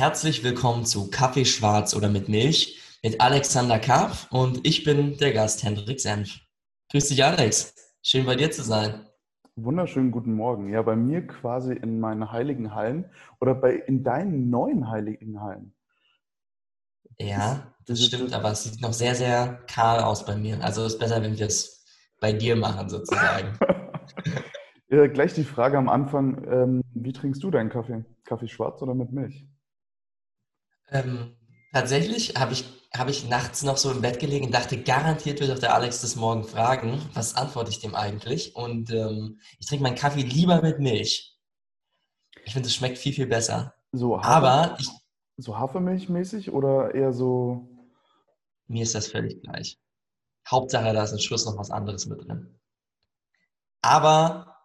Herzlich willkommen zu Kaffee schwarz oder mit Milch mit Alexander Karpf und ich bin der Gast Hendrik Senf. Grüß dich, Alex. Schön bei dir zu sein. Wunderschönen guten Morgen. Ja, bei mir quasi in meinen heiligen Hallen oder bei in deinen neuen heiligen Hallen. Ja, das stimmt, aber es sieht noch sehr, sehr kahl aus bei mir. Also ist besser, wenn wir es bei dir machen, sozusagen. ja, gleich die Frage am Anfang: ähm, Wie trinkst du deinen Kaffee? Kaffee schwarz oder mit Milch? Ähm, tatsächlich habe ich, hab ich nachts noch so im Bett gelegen und dachte, garantiert wird auch der Alex das morgen fragen. Was antworte ich dem eigentlich? Und ähm, ich trinke meinen Kaffee lieber mit Milch. Ich finde, es schmeckt viel, viel besser. So Hafer, Aber ich. So Hafermilchmäßig oder eher so. Mir ist das völlig gleich. Hauptsache, da ist ein Schuss noch was anderes mit drin. Aber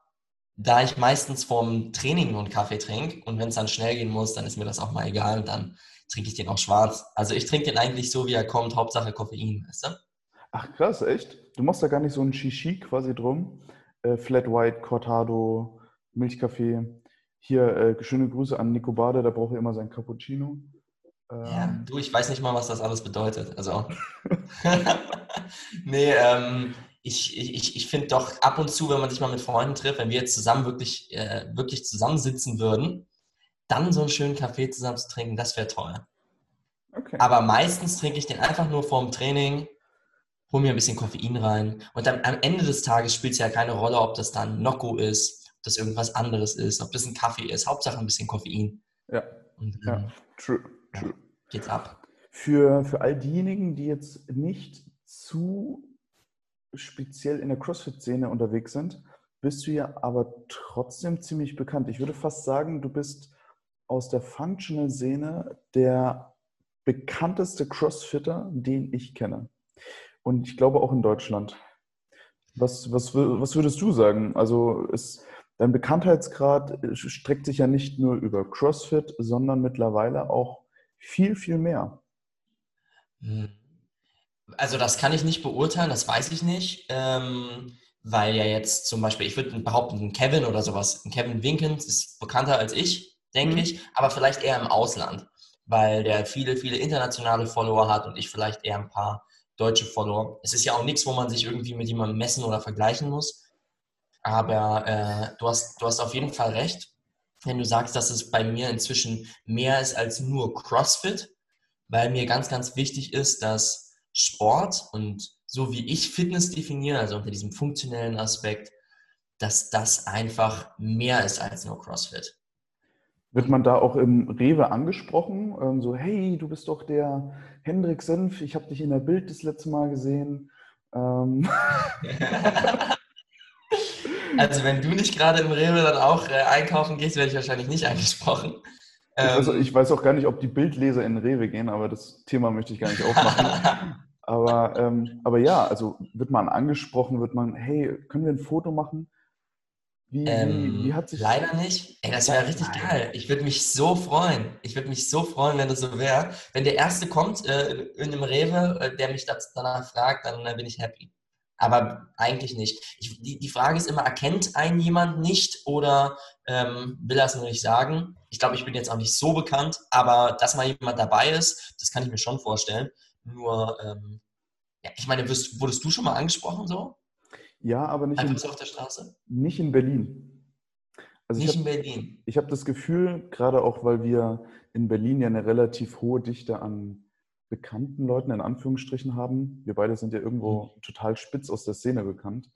da ich meistens vorm Training nur einen Kaffee trinke und wenn es dann schnell gehen muss, dann ist mir das auch mal egal und dann trinke ich den auch schwarz. Also ich trinke den eigentlich so, wie er kommt, Hauptsache Koffein, weißt du? Ach krass, echt? Du machst da gar nicht so ein Shishi quasi drum? Äh, Flat White, Cortado, Milchkaffee. Hier, äh, schöne Grüße an Nico Bade, der braucht ja immer sein Cappuccino. Ähm, ja, du, ich weiß nicht mal, was das alles bedeutet. Also. nee, ähm, ich, ich, ich finde doch ab und zu, wenn man sich mal mit Freunden trifft, wenn wir jetzt zusammen wirklich, äh, wirklich zusammensitzen würden, dann so einen schönen Kaffee zusammen zu trinken, das wäre toll. Okay. Aber meistens trinke ich den einfach nur vorm Training, hole mir ein bisschen Koffein rein und dann am Ende des Tages spielt es ja keine Rolle, ob das dann Nocco ist, ob das irgendwas anderes ist, ob das ein Kaffee ist, Hauptsache ein bisschen Koffein. Ja, und, ja. Ähm, true, true. Ja, geht's ab. Für, für all diejenigen, die jetzt nicht zu speziell in der CrossFit-Szene unterwegs sind, bist du ja aber trotzdem ziemlich bekannt. Ich würde fast sagen, du bist aus der Functional-Szene der bekannteste Crossfitter, den ich kenne. Und ich glaube auch in Deutschland. Was, was, was würdest du sagen? Also ist, dein Bekanntheitsgrad streckt sich ja nicht nur über CrossFit, sondern mittlerweile auch viel, viel mehr. Hm. Also das kann ich nicht beurteilen, das weiß ich nicht, ähm, weil ja jetzt zum Beispiel, ich würde behaupten, Kevin oder sowas, Kevin Winkens ist bekannter als ich, denke mhm. ich, aber vielleicht eher im Ausland, weil der viele, viele internationale Follower hat und ich vielleicht eher ein paar deutsche Follower. Es ist ja auch nichts, wo man sich irgendwie mit jemandem messen oder vergleichen muss. Aber äh, du, hast, du hast auf jeden Fall recht, wenn du sagst, dass es bei mir inzwischen mehr ist als nur CrossFit, weil mir ganz, ganz wichtig ist, dass Sport und so wie ich Fitness definiere, also unter diesem funktionellen Aspekt, dass das einfach mehr ist als nur CrossFit. Wird man da auch im Rewe angesprochen? Ähm, so, hey, du bist doch der Hendrik Senf, ich habe dich in der Bild das letzte Mal gesehen. Ähm. also wenn du nicht gerade im Rewe dann auch äh, einkaufen gehst, werde ich wahrscheinlich nicht angesprochen. Ähm. ich weiß, auch gar nicht, ob die Bildleser in Rewe gehen, aber das Thema möchte ich gar nicht aufmachen. aber, ähm, aber ja, also wird man angesprochen, wird man, hey, können wir ein Foto machen? Wie, ähm, wie, hat sich leider nicht. Ey, das wäre richtig geil. Ich würde mich so freuen. Ich würde mich so freuen, wenn das so wäre. Wenn der Erste kommt äh, in einem Rewe, äh, der mich danach fragt, dann äh, bin ich happy. Aber eigentlich nicht. Ich, die, die Frage ist immer, erkennt einen jemand nicht oder ähm, will er es nur nicht sagen? Ich glaube, ich bin jetzt auch nicht so bekannt, aber dass mal jemand dabei ist, das kann ich mir schon vorstellen. Nur, ähm, ja, ich meine, wirst, wurdest du schon mal angesprochen so? Ja, aber nicht, in, auf der Straße? nicht in Berlin. Also nicht hab, in Berlin. Ich habe das Gefühl, gerade auch, weil wir in Berlin ja eine relativ hohe Dichte an bekannten Leuten in Anführungsstrichen haben. Wir beide sind ja irgendwo mhm. total spitz aus der Szene bekannt.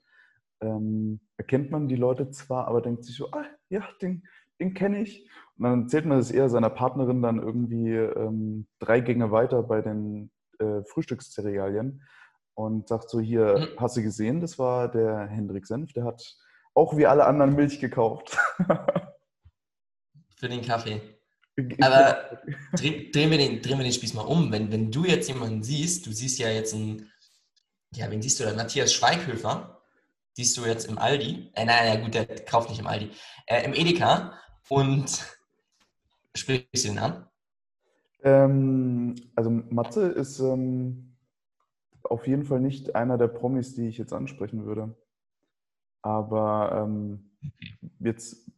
Ähm, erkennt man die Leute zwar, aber denkt sich so, ah, ja, den, den kenne ich. Und dann erzählt man es eher seiner Partnerin dann irgendwie ähm, drei Gänge weiter bei den äh, Frühstückszerealien und sagt so, hier, mhm. hast du gesehen, das war der Hendrik Senf, der hat auch wie alle anderen Milch gekauft. Für den Kaffee. Aber drehen, drehen, wir den, drehen wir den Spieß mal um. Wenn, wenn du jetzt jemanden siehst, du siehst ja jetzt einen, ja, wen siehst du da? Matthias Schweighöfer, siehst du jetzt im Aldi. Äh, nein, ja gut, der kauft nicht im Aldi. Äh, Im Edeka und sprichst du den an? Ähm, also Matze ist ähm, auf jeden Fall nicht einer der Promis, die ich jetzt ansprechen würde. Aber ähm, jetzt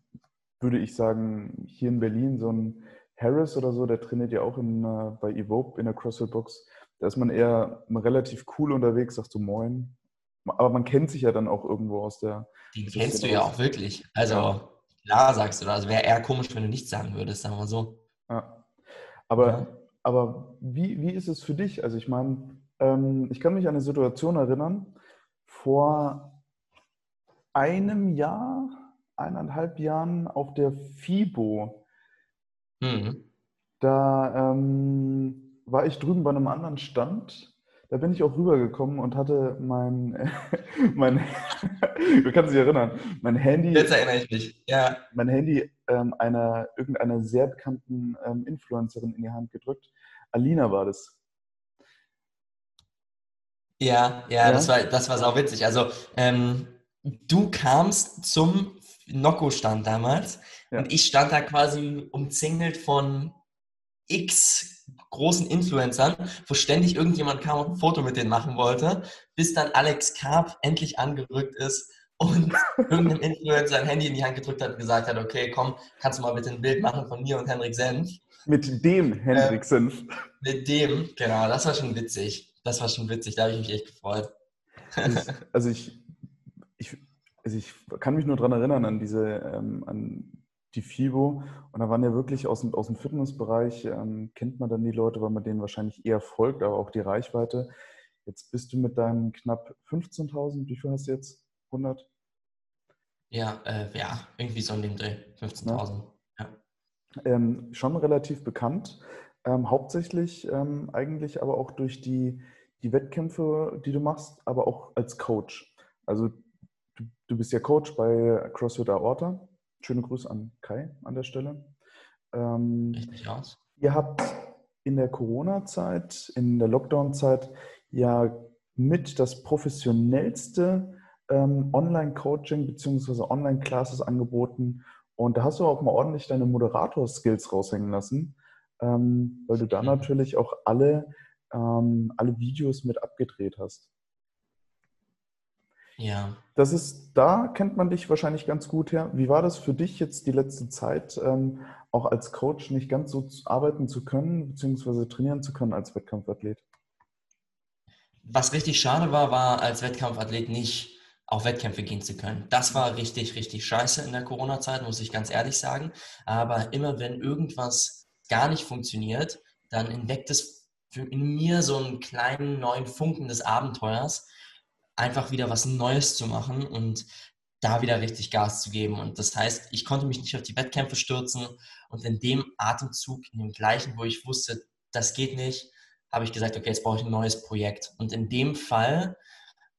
würde ich sagen, hier in Berlin so ein Harris oder so, der trainiert ja auch in, äh, bei Evoke in der CrossFit Box. Da ist man eher relativ cool unterwegs, sagst du Moin. Aber man kennt sich ja dann auch irgendwo aus der. Die kennst du ja auch wirklich. Also ja. klar sagst du, also wäre eher komisch, wenn du nichts sagen würdest, sagen wir so. Ja. Aber, ja. aber wie, wie ist es für dich? Also ich meine, ähm, ich kann mich an eine Situation erinnern, vor einem Jahr, eineinhalb Jahren auf der FIBO. Mhm. Da ähm, war ich drüben bei einem anderen Stand. Da bin ich auch rübergekommen und hatte mein, mein du kannst dich erinnern, mein Handy. Jetzt erinnere ich mich, ja. Mein Handy ähm, einer, irgendeiner sehr bekannten ähm, Influencerin in die Hand gedrückt. Alina war das. Ja, ja, ja, das war, das war sau witzig. Also, ähm, du kamst zum Nocco-Stand damals ja. und ich stand da quasi umzingelt von x großen Influencern, wo ständig irgendjemand kam und ein Foto mit denen machen wollte, bis dann Alex Karp endlich angerückt ist und irgendein Influencer ein Handy in die Hand gedrückt hat und gesagt hat, okay, komm, kannst du mal bitte ein Bild machen von mir und Henrik Senf. Mit dem Henrik Senf. Äh, mit dem, genau, das war schon witzig. Das war schon witzig, da habe ich mich echt gefreut. also ich, ich, also ich kann mich nur daran erinnern an diese, ähm, an die FIBO. Und da waren ja wirklich aus dem, aus dem Fitnessbereich, ähm, kennt man dann die Leute, weil man denen wahrscheinlich eher folgt, aber auch die Reichweite. Jetzt bist du mit deinen knapp 15.000, wie viel hast du jetzt? 100? Ja, äh, ja, irgendwie so in dem Dreh, 15.000. Ja. Ähm, schon relativ bekannt. Ähm, hauptsächlich ähm, eigentlich aber auch durch die, die Wettkämpfe, die du machst, aber auch als Coach. Also du, du bist ja Coach bei CrossFit Aorta. Schöne Grüße an Kai an der Stelle. Ähm, Richtig aus. Ihr habt in der Corona-Zeit, in der Lockdown-Zeit ja mit das professionellste ähm, Online-Coaching bzw. Online-Classes angeboten. Und da hast du auch mal ordentlich deine Moderator-Skills raushängen lassen ähm, weil du da natürlich auch alle, ähm, alle Videos mit abgedreht hast. Ja. Das ist, da kennt man dich wahrscheinlich ganz gut her. Wie war das für dich jetzt die letzte Zeit, ähm, auch als Coach nicht ganz so arbeiten zu können, beziehungsweise trainieren zu können als Wettkampfathlet? Was richtig schade war, war als Wettkampfathlet nicht auf Wettkämpfe gehen zu können. Das war richtig, richtig scheiße in der Corona-Zeit, muss ich ganz ehrlich sagen. Aber immer wenn irgendwas gar nicht funktioniert, dann entdeckt es in mir so einen kleinen neuen Funken des Abenteuers, einfach wieder was Neues zu machen und da wieder richtig Gas zu geben. Und das heißt, ich konnte mich nicht auf die Wettkämpfe stürzen und in dem Atemzug, in dem gleichen, wo ich wusste, das geht nicht, habe ich gesagt, okay, jetzt brauche ich ein neues Projekt. Und in dem Fall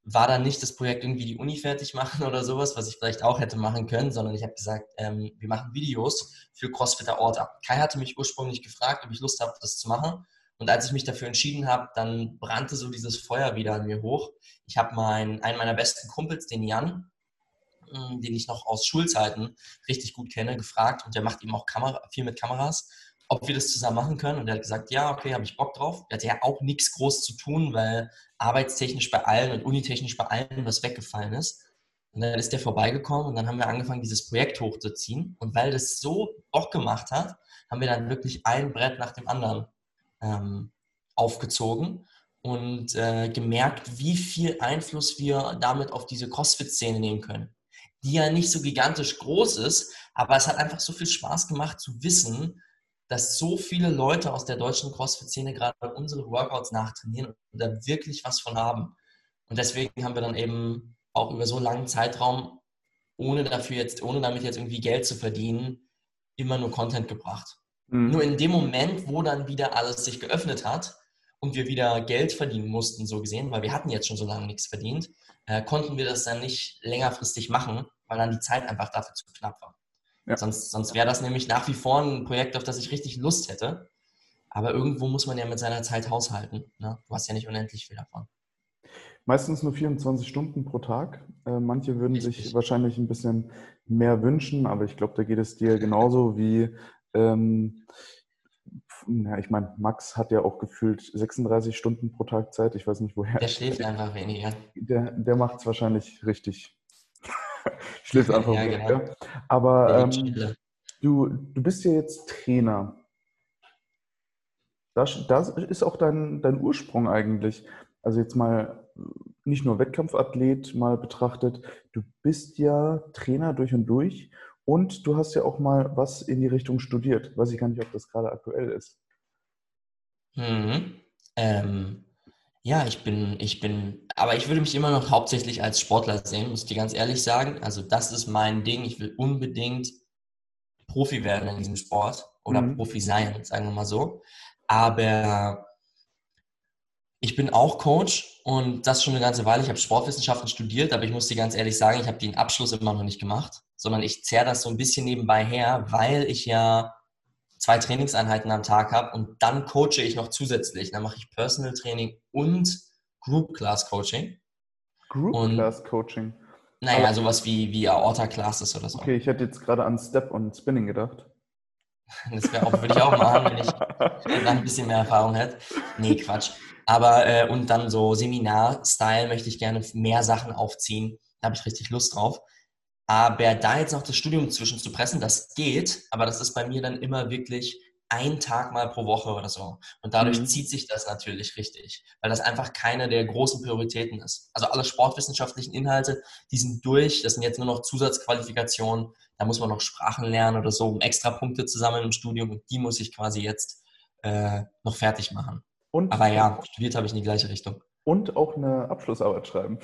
war dann nicht das Projekt irgendwie die Uni fertig machen oder sowas, was ich vielleicht auch hätte machen können, sondern ich habe gesagt, ähm, wir machen Videos für CrossFitter Orta. Kai hatte mich ursprünglich gefragt, ob ich Lust habe, das zu machen. Und als ich mich dafür entschieden habe, dann brannte so dieses Feuer wieder an mir hoch. Ich habe meinen, einen meiner besten Kumpels, den Jan, mm, den ich noch aus Schulzeiten richtig gut kenne, gefragt und der macht eben auch Kamera, viel mit Kameras ob wir das zusammen machen können. Und er hat gesagt, ja, okay, habe ich Bock drauf. Er hatte ja auch nichts groß zu tun, weil arbeitstechnisch bei allen und unitechnisch bei allen was weggefallen ist. Und dann ist der vorbeigekommen und dann haben wir angefangen, dieses Projekt hochzuziehen. Und weil das so Bock gemacht hat, haben wir dann wirklich ein Brett nach dem anderen ähm, aufgezogen und äh, gemerkt, wie viel Einfluss wir damit auf diese CrossFit-Szene nehmen können. Die ja nicht so gigantisch groß ist, aber es hat einfach so viel Spaß gemacht zu wissen, dass so viele Leute aus der deutschen CrossFit-Szene gerade unsere Workouts nachtrainieren und da wirklich was von haben. Und deswegen haben wir dann eben auch über so einen langen Zeitraum, ohne dafür jetzt, ohne damit jetzt irgendwie Geld zu verdienen, immer nur Content gebracht. Mhm. Nur in dem Moment, wo dann wieder alles sich geöffnet hat und wir wieder Geld verdienen mussten, so gesehen, weil wir hatten jetzt schon so lange nichts verdient, äh, konnten wir das dann nicht längerfristig machen, weil dann die Zeit einfach dafür zu knapp war. Ja. Sonst, sonst wäre das nämlich nach wie vor ein Projekt, auf das ich richtig Lust hätte. Aber irgendwo muss man ja mit seiner Zeit haushalten. Ne? Du hast ja nicht unendlich viel davon. Meistens nur 24 Stunden pro Tag. Äh, manche würden richtig. sich wahrscheinlich ein bisschen mehr wünschen, aber ich glaube, da geht es dir genauso wie, ähm, ja, ich meine, Max hat ja auch gefühlt 36 Stunden pro Tag Zeit. Ich weiß nicht woher. Der schläft einfach weniger. Der, der macht es wahrscheinlich richtig. Schläft einfach. Ja, genau. Aber ähm, du, du bist ja jetzt Trainer. Das, das ist auch dein, dein Ursprung eigentlich. Also jetzt mal nicht nur Wettkampfathlet mal betrachtet, du bist ja Trainer durch und durch und du hast ja auch mal was in die Richtung studiert. Weiß ich gar nicht, ob das gerade aktuell ist. Mhm. Ähm, ja, ich bin, ich bin, aber ich würde mich immer noch hauptsächlich als Sportler sehen, muss ich dir ganz ehrlich sagen. Also das ist mein Ding. Ich will unbedingt Profi werden in diesem Sport oder mhm. Profi sein, sagen wir mal so. Aber ich bin auch Coach und das schon eine ganze Weile. Ich habe Sportwissenschaften studiert, aber ich muss dir ganz ehrlich sagen, ich habe den Abschluss immer noch nicht gemacht, sondern ich zerre das so ein bisschen nebenbei her, weil ich ja zwei Trainingseinheiten am Tag habe und dann coache ich noch zusätzlich. Dann mache ich Personal Training und Group Class Coaching. Group und, Class Coaching? Naja, aber, sowas wie, wie Aorta Classes oder so. Okay, ich hätte jetzt gerade an Step und Spinning gedacht. Das auch, würde ich auch machen, wenn ich dann ein bisschen mehr Erfahrung hätte. Nee, Quatsch. Aber äh, und dann so Seminar-Style möchte ich gerne mehr Sachen aufziehen. Da habe ich richtig Lust drauf. Aber da jetzt noch das Studium zwischen zu pressen, das geht, aber das ist bei mir dann immer wirklich ein Tag mal pro Woche oder so. Und dadurch mhm. zieht sich das natürlich richtig, weil das einfach keine der großen Prioritäten ist. Also alle sportwissenschaftlichen Inhalte, die sind durch, das sind jetzt nur noch Zusatzqualifikationen, da muss man noch Sprachen lernen oder so, um extra Punkte zu sammeln im Studium und die muss ich quasi jetzt äh, noch fertig machen. Und, Aber ja, studiert habe ich in die gleiche Richtung. Und auch eine Abschlussarbeit schreiben.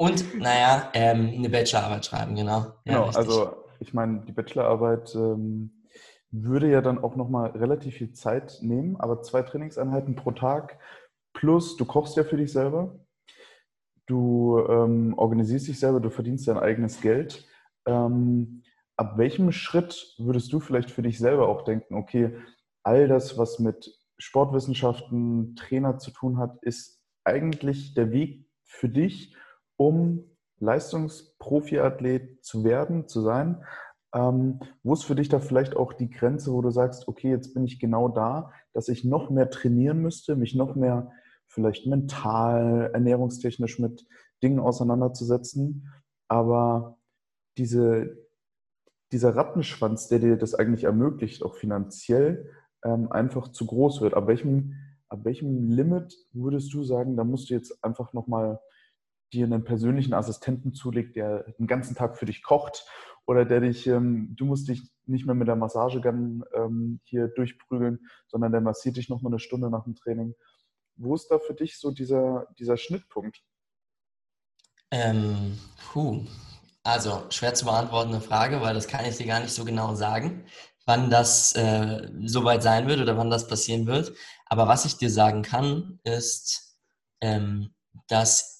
Und, naja, ähm, eine Bachelorarbeit schreiben, genau. Ja, genau, richtig. also ich meine, die Bachelorarbeit ähm, würde ja dann auch nochmal relativ viel Zeit nehmen, aber zwei Trainingseinheiten pro Tag plus du kochst ja für dich selber, du ähm, organisierst dich selber, du verdienst dein eigenes Geld. Ähm, ab welchem Schritt würdest du vielleicht für dich selber auch denken, okay, all das, was mit Sportwissenschaften, Trainer zu tun hat, ist eigentlich der Weg für dich, um Leistungsprofiathlet zu werden, zu sein. Ähm, wo ist für dich da vielleicht auch die Grenze, wo du sagst, okay, jetzt bin ich genau da, dass ich noch mehr trainieren müsste, mich noch mehr vielleicht mental, ernährungstechnisch mit Dingen auseinanderzusetzen. Aber diese, dieser Rattenschwanz, der dir das eigentlich ermöglicht, auch finanziell, ähm, einfach zu groß wird. Ab welchem, ab welchem Limit würdest du sagen, da musst du jetzt einfach nochmal dir einen persönlichen Assistenten zulegt, der den ganzen Tag für dich kocht oder der dich, ähm, du musst dich nicht mehr mit der Massagegun ähm, hier durchprügeln, sondern der massiert dich nochmal eine Stunde nach dem Training. Wo ist da für dich so dieser, dieser Schnittpunkt? Ähm, puh. Also, schwer zu beantwortende Frage, weil das kann ich dir gar nicht so genau sagen wann das äh, soweit sein wird oder wann das passieren wird. Aber was ich dir sagen kann, ist, ähm, dass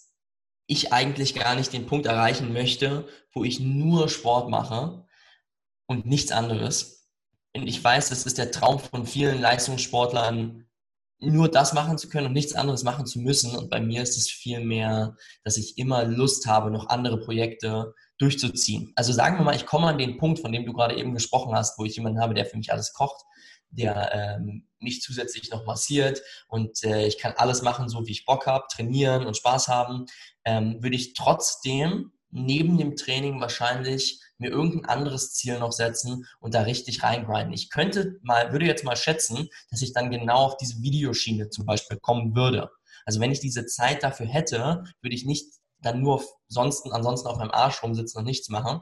ich eigentlich gar nicht den Punkt erreichen möchte, wo ich nur Sport mache und nichts anderes. Und ich weiß, das ist der Traum von vielen Leistungssportlern, nur das machen zu können und nichts anderes machen zu müssen. Und bei mir ist es vielmehr, dass ich immer Lust habe, noch andere Projekte durchzuziehen. Also sagen wir mal, ich komme an den Punkt, von dem du gerade eben gesprochen hast, wo ich jemanden habe, der für mich alles kocht, der ähm, mich zusätzlich noch massiert und äh, ich kann alles machen, so wie ich Bock habe, trainieren und Spaß haben, ähm, würde ich trotzdem neben dem Training wahrscheinlich mir irgendein anderes Ziel noch setzen und da richtig reingrinden. Ich könnte mal, würde jetzt mal schätzen, dass ich dann genau auf diese Videoschiene zum Beispiel kommen würde. Also wenn ich diese Zeit dafür hätte, würde ich nicht dann nur sonst, ansonsten auf meinem Arsch rumsitzen und nichts machen,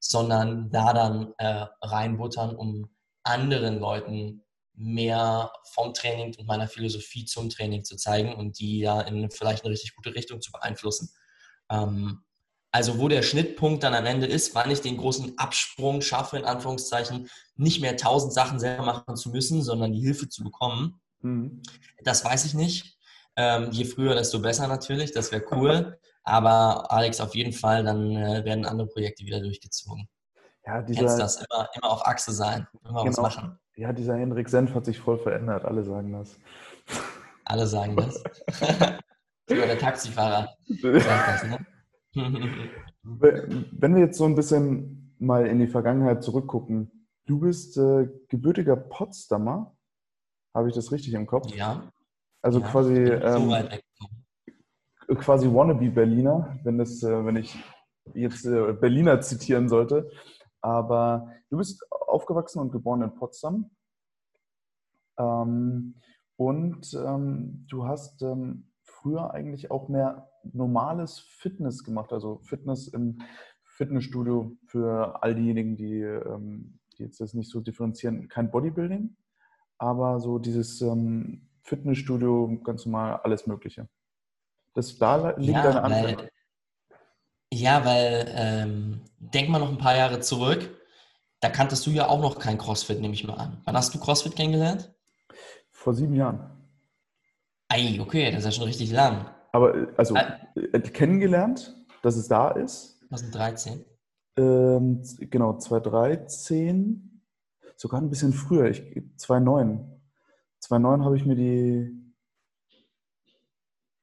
sondern da dann äh, reinbuttern, um anderen Leuten mehr vom Training und meiner Philosophie zum Training zu zeigen und die ja in vielleicht eine richtig gute Richtung zu beeinflussen. Ähm, also wo der Schnittpunkt dann am Ende ist, wann ich den großen Absprung schaffe, in Anführungszeichen, nicht mehr tausend Sachen selber machen zu müssen, sondern die Hilfe zu bekommen, mhm. das weiß ich nicht. Ähm, je früher, desto besser natürlich, das wäre cool. Aber Alex, auf jeden Fall, dann äh, werden andere Projekte wieder durchgezogen. Ja, dieser, Kennst das, immer, immer auf Achse sein, immer genau. was machen. Ja, dieser Henrik Senf hat sich voll verändert, alle sagen das. Alle sagen das. Sogar der Taxifahrer sagt das, ne? Wenn wir jetzt so ein bisschen mal in die Vergangenheit zurückgucken, du bist äh, gebürtiger Potsdamer, habe ich das richtig im Kopf? Ja. Also ja, quasi ähm, so quasi Wannabe-Berliner, wenn, das, äh, wenn ich jetzt äh, Berliner zitieren sollte. Aber du bist aufgewachsen und geboren in Potsdam. Ähm, und ähm, du hast ähm, früher eigentlich auch mehr normales Fitness gemacht, also Fitness im Fitnessstudio für all diejenigen, die, ähm, die jetzt das nicht so differenzieren, kein Bodybuilding, aber so dieses ähm, Fitnessstudio, ganz normal, alles Mögliche. Das, da liegt ja, deine Anfänge. Ja, weil ähm, denk mal noch ein paar Jahre zurück, da kanntest du ja auch noch kein CrossFit, nehme ich mal an. Wann hast du CrossFit kennengelernt? Vor sieben Jahren. Ei, okay, das ist ja schon richtig lang. Aber also äh, kennengelernt, dass es da ist. 2013. Ähm, genau, 2013, sogar ein bisschen früher, ich, 2009. 2009 habe ich mir die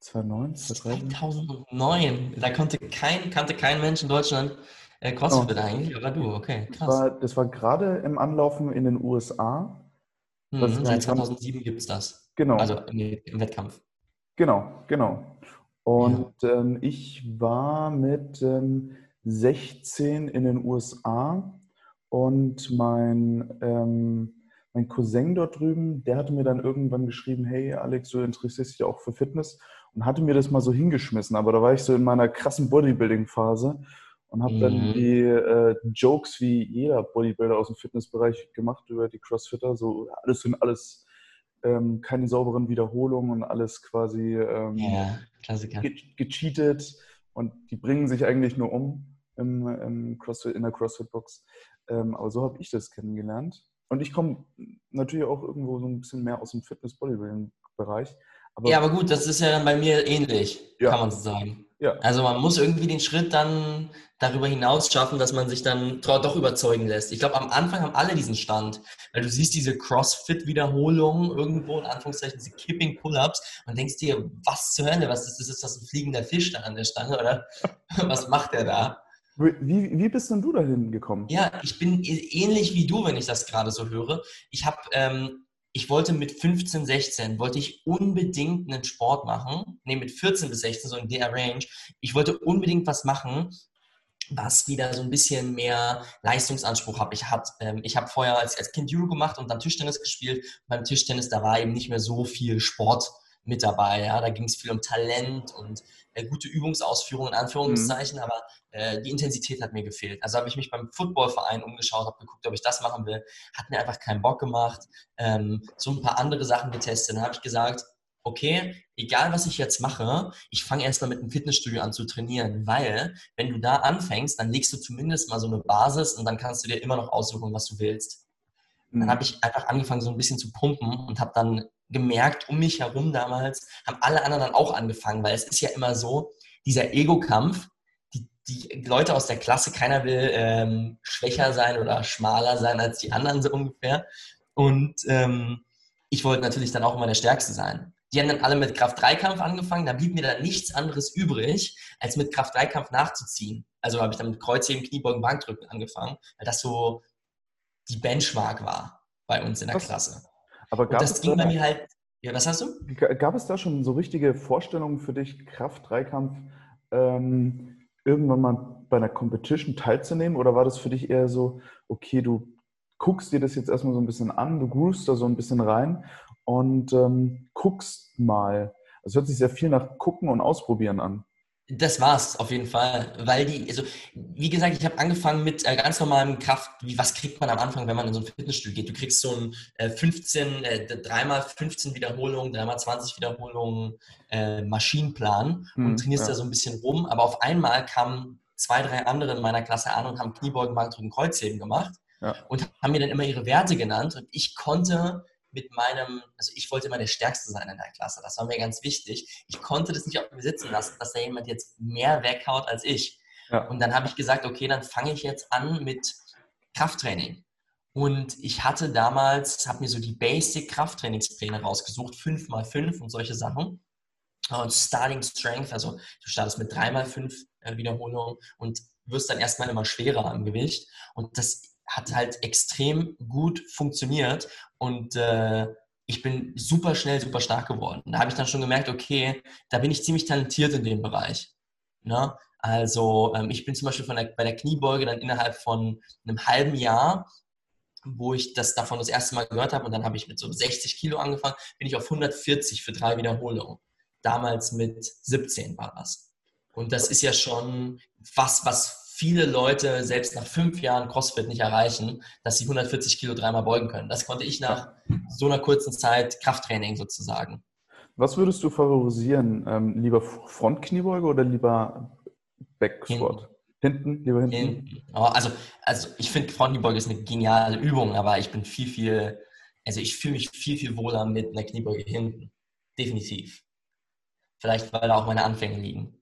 2009, 2009. Da konnte kein, kannte kein Mensch in Deutschland äh, CrossFit oh. eigentlich, aber du, okay, krass. Das war, das war gerade im Anlaufen in den USA. Mhm, seit 2007 gibt es das. Genau. Also im Wettkampf. Genau, genau. Und ja. ähm, ich war mit ähm, 16 in den USA und mein, ähm, mein Cousin dort drüben, der hatte mir dann irgendwann geschrieben, hey Alex, du interessierst dich auch für Fitness und hatte mir das mal so hingeschmissen. Aber da war ich so in meiner krassen Bodybuilding-Phase und habe mhm. dann die äh, Jokes wie jeder Bodybuilder aus dem Fitnessbereich gemacht über die Crossfitter. So alles sind alles ähm, keine sauberen Wiederholungen und alles quasi ähm, ja, ge gecheatet und die bringen sich eigentlich nur um im, im CrossFit, in der CrossFit-Box. Ähm, aber so habe ich das kennengelernt. Und ich komme natürlich auch irgendwo so ein bisschen mehr aus dem Fitness-Bodybuilding-Bereich. Ja, aber gut, das ist ja dann bei mir ähnlich, ja. kann man so sagen. Ja. Also man muss irgendwie den Schritt dann darüber hinaus schaffen, dass man sich dann doch überzeugen lässt. Ich glaube, am Anfang haben alle diesen Stand, weil du siehst diese Crossfit-Wiederholungen irgendwo, in Anführungszeichen, diese Kipping-Pull-Ups und denkst dir, was zur Hölle, was ist das? Ist das ein fliegender Fisch da an der Stange oder was macht der da? Wie, wie bist denn du dahin gekommen? Ja, ich bin ähnlich wie du, wenn ich das gerade so höre. Ich habe ähm, ich wollte mit 15, 16, wollte ich unbedingt einen Sport machen. Nee, mit 14 bis 16, so in der Range. Ich wollte unbedingt was machen, was wieder so ein bisschen mehr Leistungsanspruch hat. Ich, hat, ähm, ich habe vorher als, als Kind Judo gemacht und dann Tischtennis gespielt. Beim Tischtennis, da war eben nicht mehr so viel Sport mit dabei. Ja? Da ging es viel um Talent und äh, gute Übungsausführung in Anführungszeichen, mhm. aber äh, die Intensität hat mir gefehlt. Also habe ich mich beim Footballverein umgeschaut, habe geguckt, ob ich das machen will. Hat mir einfach keinen Bock gemacht. Ähm, so ein paar andere Sachen getestet. Dann habe ich gesagt, okay, egal was ich jetzt mache, ich fange erstmal mit einem Fitnessstudio an zu trainieren, weil wenn du da anfängst, dann legst du zumindest mal so eine Basis und dann kannst du dir immer noch aussuchen, was du willst. Dann mhm. habe ich einfach angefangen, so ein bisschen zu pumpen und habe dann gemerkt, um mich herum damals, haben alle anderen dann auch angefangen, weil es ist ja immer so, dieser Ego-Kampf, die, die, Leute aus der Klasse, keiner will ähm, schwächer sein oder schmaler sein als die anderen so ungefähr. Und ähm, ich wollte natürlich dann auch immer der Stärkste sein. Die haben dann alle mit Kraft-3-Kampf angefangen, da blieb mir dann nichts anderes übrig, als mit Kraft-3-Kampf nachzuziehen. Also habe ich dann mit Kreuzheben, Kniebeugen, Bankdrücken angefangen, weil das so die Benchmark war bei uns in der? Klasse. Aber gab und das es ging bei mir halt. Ja, was hast du? Gab es da schon so richtige Vorstellungen für dich, Kraft-Dreikampf ähm, irgendwann mal bei einer Competition teilzunehmen? Oder war das für dich eher so, okay, du guckst dir das jetzt erstmal so ein bisschen an, du groovst da so ein bisschen rein und ähm, guckst mal. Es hört sich sehr viel nach Gucken und Ausprobieren an. Das war's auf jeden Fall, weil die, also wie gesagt, ich habe angefangen mit äh, ganz normalem Kraft. Wie was kriegt man am Anfang, wenn man in so ein Fitnessstudio geht? Du kriegst so ein äh, 15, äh, dreimal 15 Wiederholungen, dreimal 20 Wiederholungen äh, Maschinenplan hm, und trainierst ja. da so ein bisschen rum. Aber auf einmal kamen zwei, drei andere in meiner Klasse an und haben Kniebeugen, Bankdrücken, Kreuzheben gemacht ja. und haben mir dann immer ihre Werte genannt und ich konnte mit meinem, also ich wollte immer der Stärkste sein in der Klasse. Das war mir ganz wichtig. Ich konnte das nicht auf mir sitzen lassen, dass da jemand jetzt mehr weghaut als ich. Ja. Und dann habe ich gesagt, okay, dann fange ich jetzt an mit Krafttraining. Und ich hatte damals, habe mir so die Basic Krafttrainingspläne rausgesucht, 5 mal 5 und solche Sachen. Und Starting Strength, also du startest mit 3 mal 5 äh, Wiederholungen und wirst dann erstmal immer schwerer am Gewicht. Und das hat halt extrem gut funktioniert und äh, ich bin super schnell, super stark geworden. Da habe ich dann schon gemerkt, okay, da bin ich ziemlich talentiert in dem Bereich. Ne? Also ähm, ich bin zum Beispiel der, bei der Kniebeuge dann innerhalb von einem halben Jahr wo ich das davon das erste Mal gehört habe und dann habe ich mit so 60 Kilo angefangen, bin ich auf 140 für drei Wiederholungen. Damals mit 17 war das. Und das ist ja schon was, was viele Leute selbst nach fünf Jahren CrossFit nicht erreichen, dass sie 140 Kilo dreimal beugen können. Das konnte ich nach so einer kurzen Zeit Krafttraining sozusagen. Was würdest du favorisieren? Ähm, lieber Frontkniebeuge oder lieber Backsquat? Hinten, lieber hinten. hinten. Oh, also, also ich finde Frontkniebeuge ist eine geniale Übung, aber ich bin viel, viel, also ich fühle mich viel, viel wohler mit einer Kniebeuge hinten. Definitiv. Vielleicht, weil da auch meine Anfänge liegen.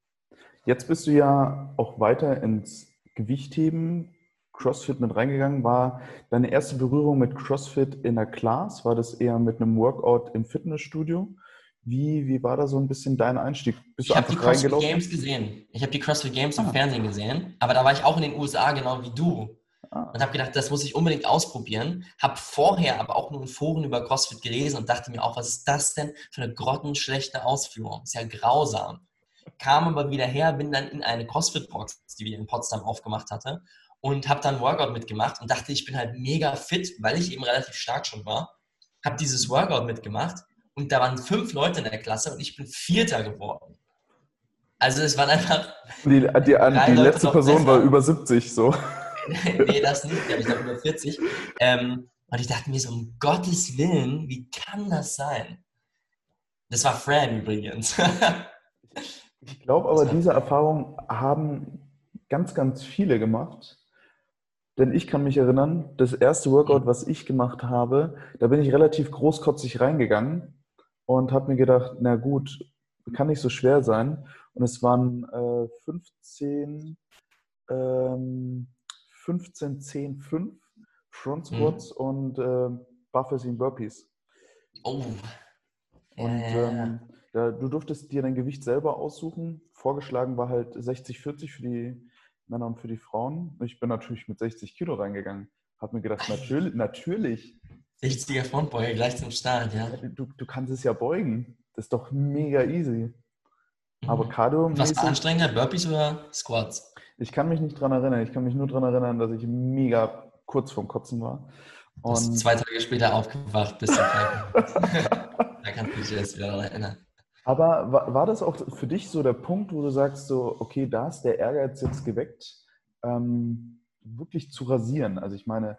Jetzt bist du ja auch weiter ins Gewichtheben, CrossFit mit reingegangen. War deine erste Berührung mit CrossFit in der Class? War das eher mit einem Workout im Fitnessstudio? Wie, wie war da so ein bisschen dein Einstieg? Bist ich habe die CrossFit Games gesehen. Ich habe die CrossFit Games ah. im Fernsehen gesehen, aber da war ich auch in den USA genau wie du. Ah. Und habe gedacht, das muss ich unbedingt ausprobieren. Habe vorher aber auch nur in Foren über CrossFit gelesen und dachte mir auch, was ist das denn für eine grottenschlechte Ausführung? Ist ja grausam kam aber wieder her, bin dann in eine CrossFit-Box, die wir in Potsdam aufgemacht hatte und habe dann Workout mitgemacht und dachte, ich bin halt mega fit, weil ich eben relativ stark schon war. Habe dieses Workout mitgemacht und da waren fünf Leute in der Klasse und ich bin Vierter geworden. Also es waren einfach. Die, die, die, die letzte Person war über 70 so. nee, das nicht, ich glaube über 40. Ähm, und ich dachte mir so, um Gottes Willen, wie kann das sein? Das war Fran übrigens. Ich glaube aber, diese Erfahrung haben ganz, ganz viele gemacht. Denn ich kann mich erinnern, das erste Workout, was ich gemacht habe, da bin ich relativ großkotzig reingegangen und habe mir gedacht, na gut, kann nicht so schwer sein. Und es waren äh, 15, ähm, 15, 10, 5 Front Squats mhm. und äh, Buffers in Burpees. Oh. Und ähm, du durftest dir dein Gewicht selber aussuchen. Vorgeschlagen war halt 60-40 für die Männer und für die Frauen. Ich bin natürlich mit 60 Kilo reingegangen. Hab mir gedacht, natürlich, natürlich. 60er Frontbeuge gleich zum Start, ja. Du, du kannst es ja beugen. Das ist doch mega easy. Mhm. Aber Cardio. Was war anstrengender, Burpees oder Squats? Ich kann mich nicht dran erinnern. Ich kann mich nur dran erinnern, dass ich mega kurz vorm Kotzen war. Und zwei Tage später aufgewacht, bisschen Da kannst du dich jetzt wieder daran erinnern. Aber war, war, das auch für dich so der Punkt, wo du sagst, so, okay, da ist der Ehrgeiz jetzt geweckt, ähm, wirklich zu rasieren? Also ich meine,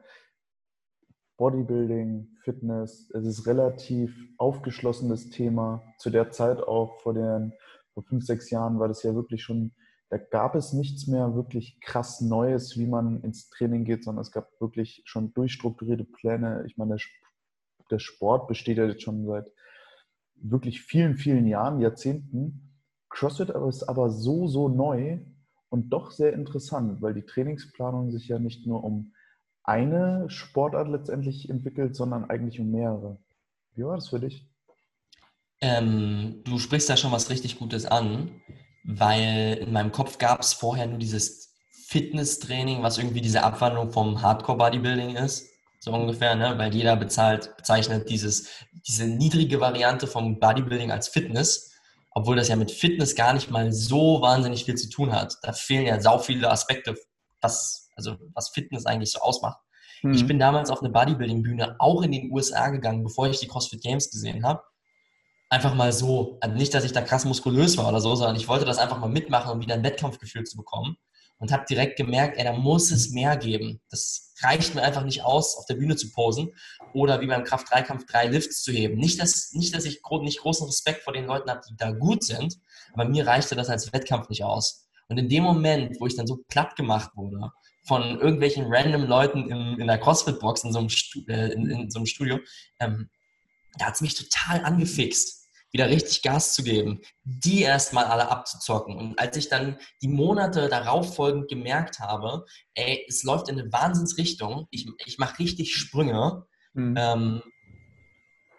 Bodybuilding, Fitness, es ist relativ aufgeschlossenes Thema. Zu der Zeit auch vor den vor fünf, sechs Jahren war das ja wirklich schon, da gab es nichts mehr wirklich krass Neues, wie man ins Training geht, sondern es gab wirklich schon durchstrukturierte Pläne. Ich meine, der Sport besteht ja jetzt schon seit wirklich vielen, vielen Jahren, Jahrzehnten. CrossFit ist aber so, so neu und doch sehr interessant, weil die Trainingsplanung sich ja nicht nur um eine Sportart letztendlich entwickelt, sondern eigentlich um mehrere. Wie war das für dich? Ähm, du sprichst da schon was richtig Gutes an, weil in meinem Kopf gab es vorher nur dieses Fitnesstraining, was irgendwie diese Abwandlung vom Hardcore-Bodybuilding ist so ungefähr, ne? weil jeder bezahlt, bezeichnet dieses, diese niedrige Variante vom Bodybuilding als Fitness, obwohl das ja mit Fitness gar nicht mal so wahnsinnig viel zu tun hat. Da fehlen ja sau viele Aspekte, was, also was Fitness eigentlich so ausmacht. Mhm. Ich bin damals auf eine Bodybuilding-Bühne auch in den USA gegangen, bevor ich die CrossFit Games gesehen habe. Einfach mal so, also nicht, dass ich da krass muskulös war oder so, sondern ich wollte das einfach mal mitmachen, um wieder ein Wettkampfgefühl zu bekommen und habe direkt gemerkt, ey, da muss es mehr geben. Das reicht mir einfach nicht aus, auf der Bühne zu posen oder wie beim Kraft-3-Kampf drei Lifts zu heben. Nicht, dass, nicht, dass ich nicht großen Respekt vor den Leuten habe, die da gut sind, aber mir reichte das als Wettkampf nicht aus. Und in dem Moment, wo ich dann so platt gemacht wurde von irgendwelchen random Leuten in, in der CrossFit-Box in, so äh, in, in, so einem Studio, ähm, da hat es mich total angefixt wieder richtig Gas zu geben, die erstmal alle abzuzocken. Und als ich dann die Monate darauf folgend gemerkt habe, ey, es läuft in eine Wahnsinnsrichtung, ich, ich mache richtig Sprünge, mhm. ähm,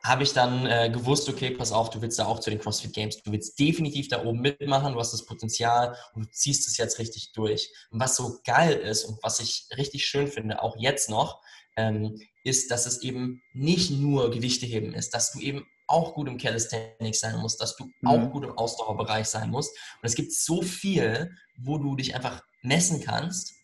habe ich dann äh, gewusst, okay, pass auf, du willst da auch zu den CrossFit Games, du willst definitiv da oben mitmachen, du hast das Potenzial und du ziehst es jetzt richtig durch. Und was so geil ist und was ich richtig schön finde, auch jetzt noch, ähm, ist, dass es eben nicht nur Gewichte heben ist, dass du eben auch gut im Calisthenics sein musst, dass du mhm. auch gut im Ausdauerbereich sein musst. Und es gibt so viel, wo du dich einfach messen kannst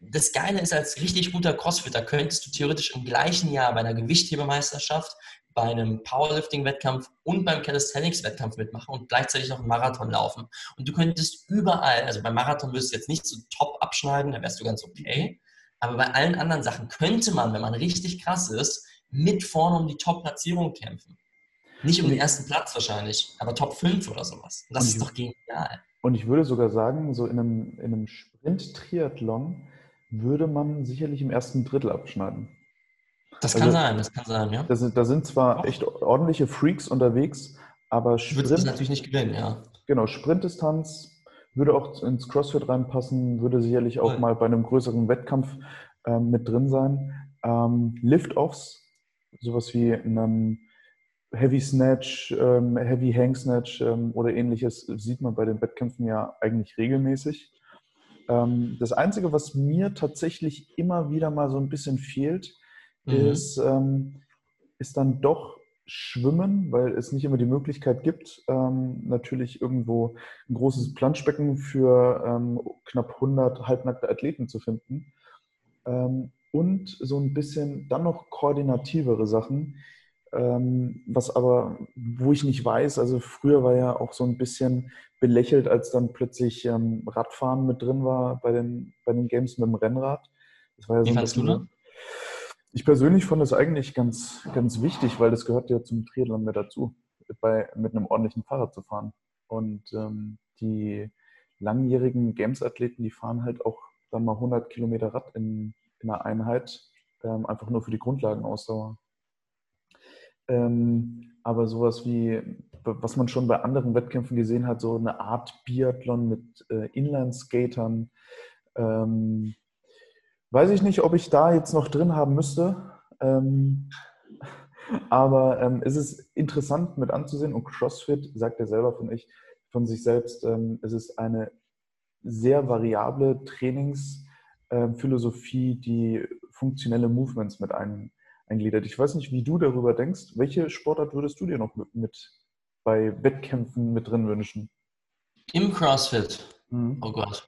das Geile ist, als richtig guter Crossfitter könntest du theoretisch im gleichen Jahr bei einer Gewichthebemeisterschaft, bei einem Powerlifting-Wettkampf und beim Calisthenics-Wettkampf mitmachen und gleichzeitig noch einen Marathon laufen. Und du könntest überall, also beim Marathon würdest du jetzt nicht so top abschneiden, da wärst du ganz okay. Aber bei allen anderen Sachen könnte man, wenn man richtig krass ist, mit vorne um die Top-Platzierung kämpfen. Nicht um den ersten Platz wahrscheinlich, aber Top 5 oder sowas. Das und ist doch genial. Und ich würde sogar sagen, so in einem, in einem Sprint-Triathlon würde man sicherlich im ersten Drittel abschneiden. Das kann also, sein, das kann sein, ja. Da sind, da sind zwar echt ordentliche Freaks unterwegs, aber Sprint... Würde natürlich nicht gewinnen, ja. Genau, Sprintdistanz würde auch ins CrossFit reinpassen, würde sicherlich auch cool. mal bei einem größeren Wettkampf ähm, mit drin sein. Ähm, Lift-Offs, sowas wie einem Heavy Snatch, ähm, Heavy Hang Snatch ähm, oder ähnliches, sieht man bei den Wettkämpfen ja eigentlich regelmäßig. Ähm, das Einzige, was mir tatsächlich immer wieder mal so ein bisschen fehlt, mhm. ist, ähm, ist dann doch Schwimmen, weil es nicht immer die Möglichkeit gibt, ähm, natürlich irgendwo ein großes Planschbecken für ähm, knapp 100 halbnackte Athleten zu finden. Und so ein bisschen dann noch koordinativere Sachen, was aber, wo ich nicht weiß, also früher war ja auch so ein bisschen belächelt, als dann plötzlich ähm, Radfahren mit drin war bei den, bei den Games mit dem Rennrad. Das war ja Wie so fandest du das? Ich persönlich fand das eigentlich ganz, ganz wichtig, weil das gehört ja zum Triathlon mit dazu, bei, mit einem ordentlichen Fahrrad zu fahren. Und ähm, die langjährigen Games-Athleten, die fahren halt auch dann mal 100 Kilometer Rad in, in einer Einheit, ähm, einfach nur für die Grundlagenausdauer. Ähm, aber sowas wie, was man schon bei anderen Wettkämpfen gesehen hat, so eine Art Biathlon mit äh, Inline-Skatern, ähm, Weiß ich nicht, ob ich da jetzt noch drin haben müsste. Ähm, aber ähm, es ist interessant mit anzusehen und CrossFit, sagt er selber von, ich, von sich selbst, ähm, es ist eine sehr variable Trainingsphilosophie, ähm, die funktionelle Movements mit ein, eingliedert. Ich weiß nicht, wie du darüber denkst. Welche Sportart würdest du dir noch mit, mit bei Wettkämpfen mit drin wünschen? Im CrossFit. Mhm. Oh Gott.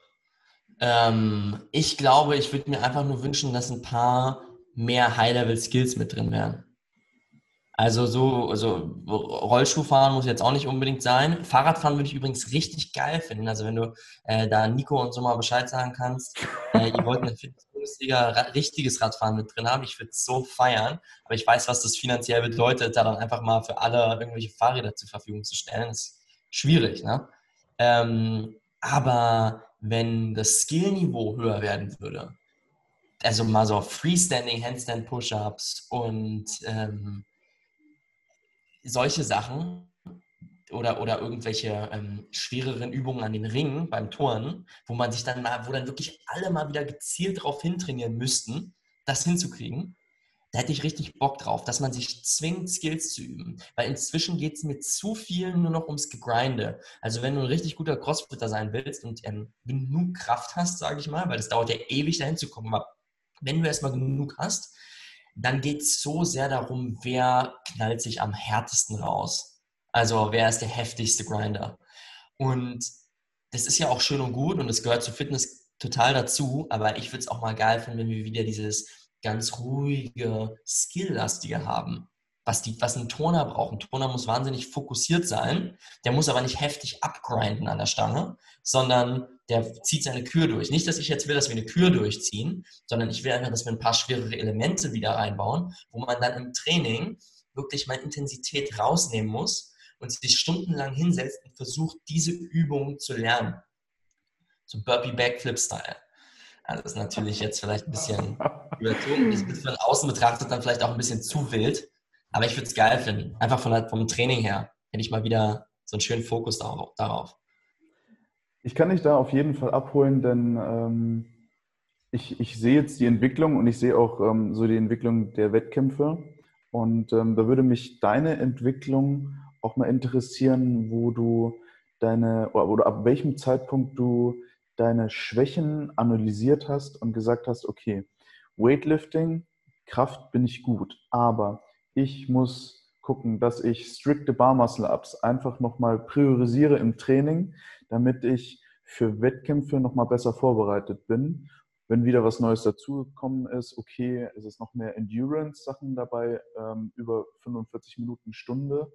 Ähm, ich glaube, ich würde mir einfach nur wünschen, dass ein paar mehr High-Level-Skills mit drin wären. Also so, also Rollschuhfahren muss jetzt auch nicht unbedingt sein. Fahrradfahren würde ich übrigens richtig geil finden. Also wenn du äh, da Nico und so mal Bescheid sagen kannst, äh, ihr wollt eine Bundesliga richtiges Radfahren mit drin haben, ich würde es so feiern. Aber ich weiß, was das finanziell bedeutet, da dann einfach mal für alle irgendwelche Fahrräder zur Verfügung zu stellen. Das ist schwierig, ne? Ähm, aber wenn das Skillniveau höher werden würde, also mal so Freestanding, Handstand Push-Ups und ähm, solche Sachen oder, oder irgendwelche ähm, schwereren Übungen an den Ringen beim Turnen, wo man sich dann mal, wo dann wirklich alle mal wieder gezielt darauf hintrainieren müssten, das hinzukriegen, da hätte ich richtig Bock drauf, dass man sich zwingt, Skills zu üben. Weil inzwischen geht es mir zu viel nur noch ums Gegrinde. Also wenn du ein richtig guter Crossfitter sein willst und ähm, genug Kraft hast, sage ich mal, weil es dauert ja ewig dahin zu kommen, aber wenn du erstmal genug hast, dann geht es so sehr darum, wer knallt sich am härtesten raus. Also wer ist der heftigste Grinder. Und das ist ja auch schön und gut und es gehört zu Fitness total dazu, aber ich würde es auch mal geil finden, wenn wir wieder dieses ganz ruhige, skilllastige haben. Was, die, was ein Turner braucht. Ein Turner muss wahnsinnig fokussiert sein. Der muss aber nicht heftig abgrinden an der Stange, sondern der zieht seine Kür durch. Nicht, dass ich jetzt will, dass wir eine Kür durchziehen, sondern ich will einfach, dass wir ein paar schwerere Elemente wieder reinbauen, wo man dann im Training wirklich mal Intensität rausnehmen muss und sich stundenlang hinsetzt und versucht, diese Übung zu lernen. So Burpee Backflip Style. Also das ist natürlich jetzt vielleicht ein bisschen überzogen. Das ist von außen betrachtet dann vielleicht auch ein bisschen zu wild. Aber ich würde es geil finden. Einfach von, vom Training her hätte ich mal wieder so einen schönen Fokus darauf. Ich kann dich da auf jeden Fall abholen, denn ähm, ich, ich sehe jetzt die Entwicklung und ich sehe auch ähm, so die Entwicklung der Wettkämpfe. Und ähm, da würde mich deine Entwicklung auch mal interessieren, wo du deine, oder, ab welchem Zeitpunkt du deine Schwächen analysiert hast und gesagt hast, okay, Weightlifting, Kraft bin ich gut, aber ich muss gucken, dass ich strikte Bar Muscle Ups einfach nochmal priorisiere im Training, damit ich für Wettkämpfe nochmal besser vorbereitet bin. wenn wieder was Neues dazugekommen ist, okay, ist es noch mehr Endurance-Sachen dabei, ähm, über 45 Minuten Stunde.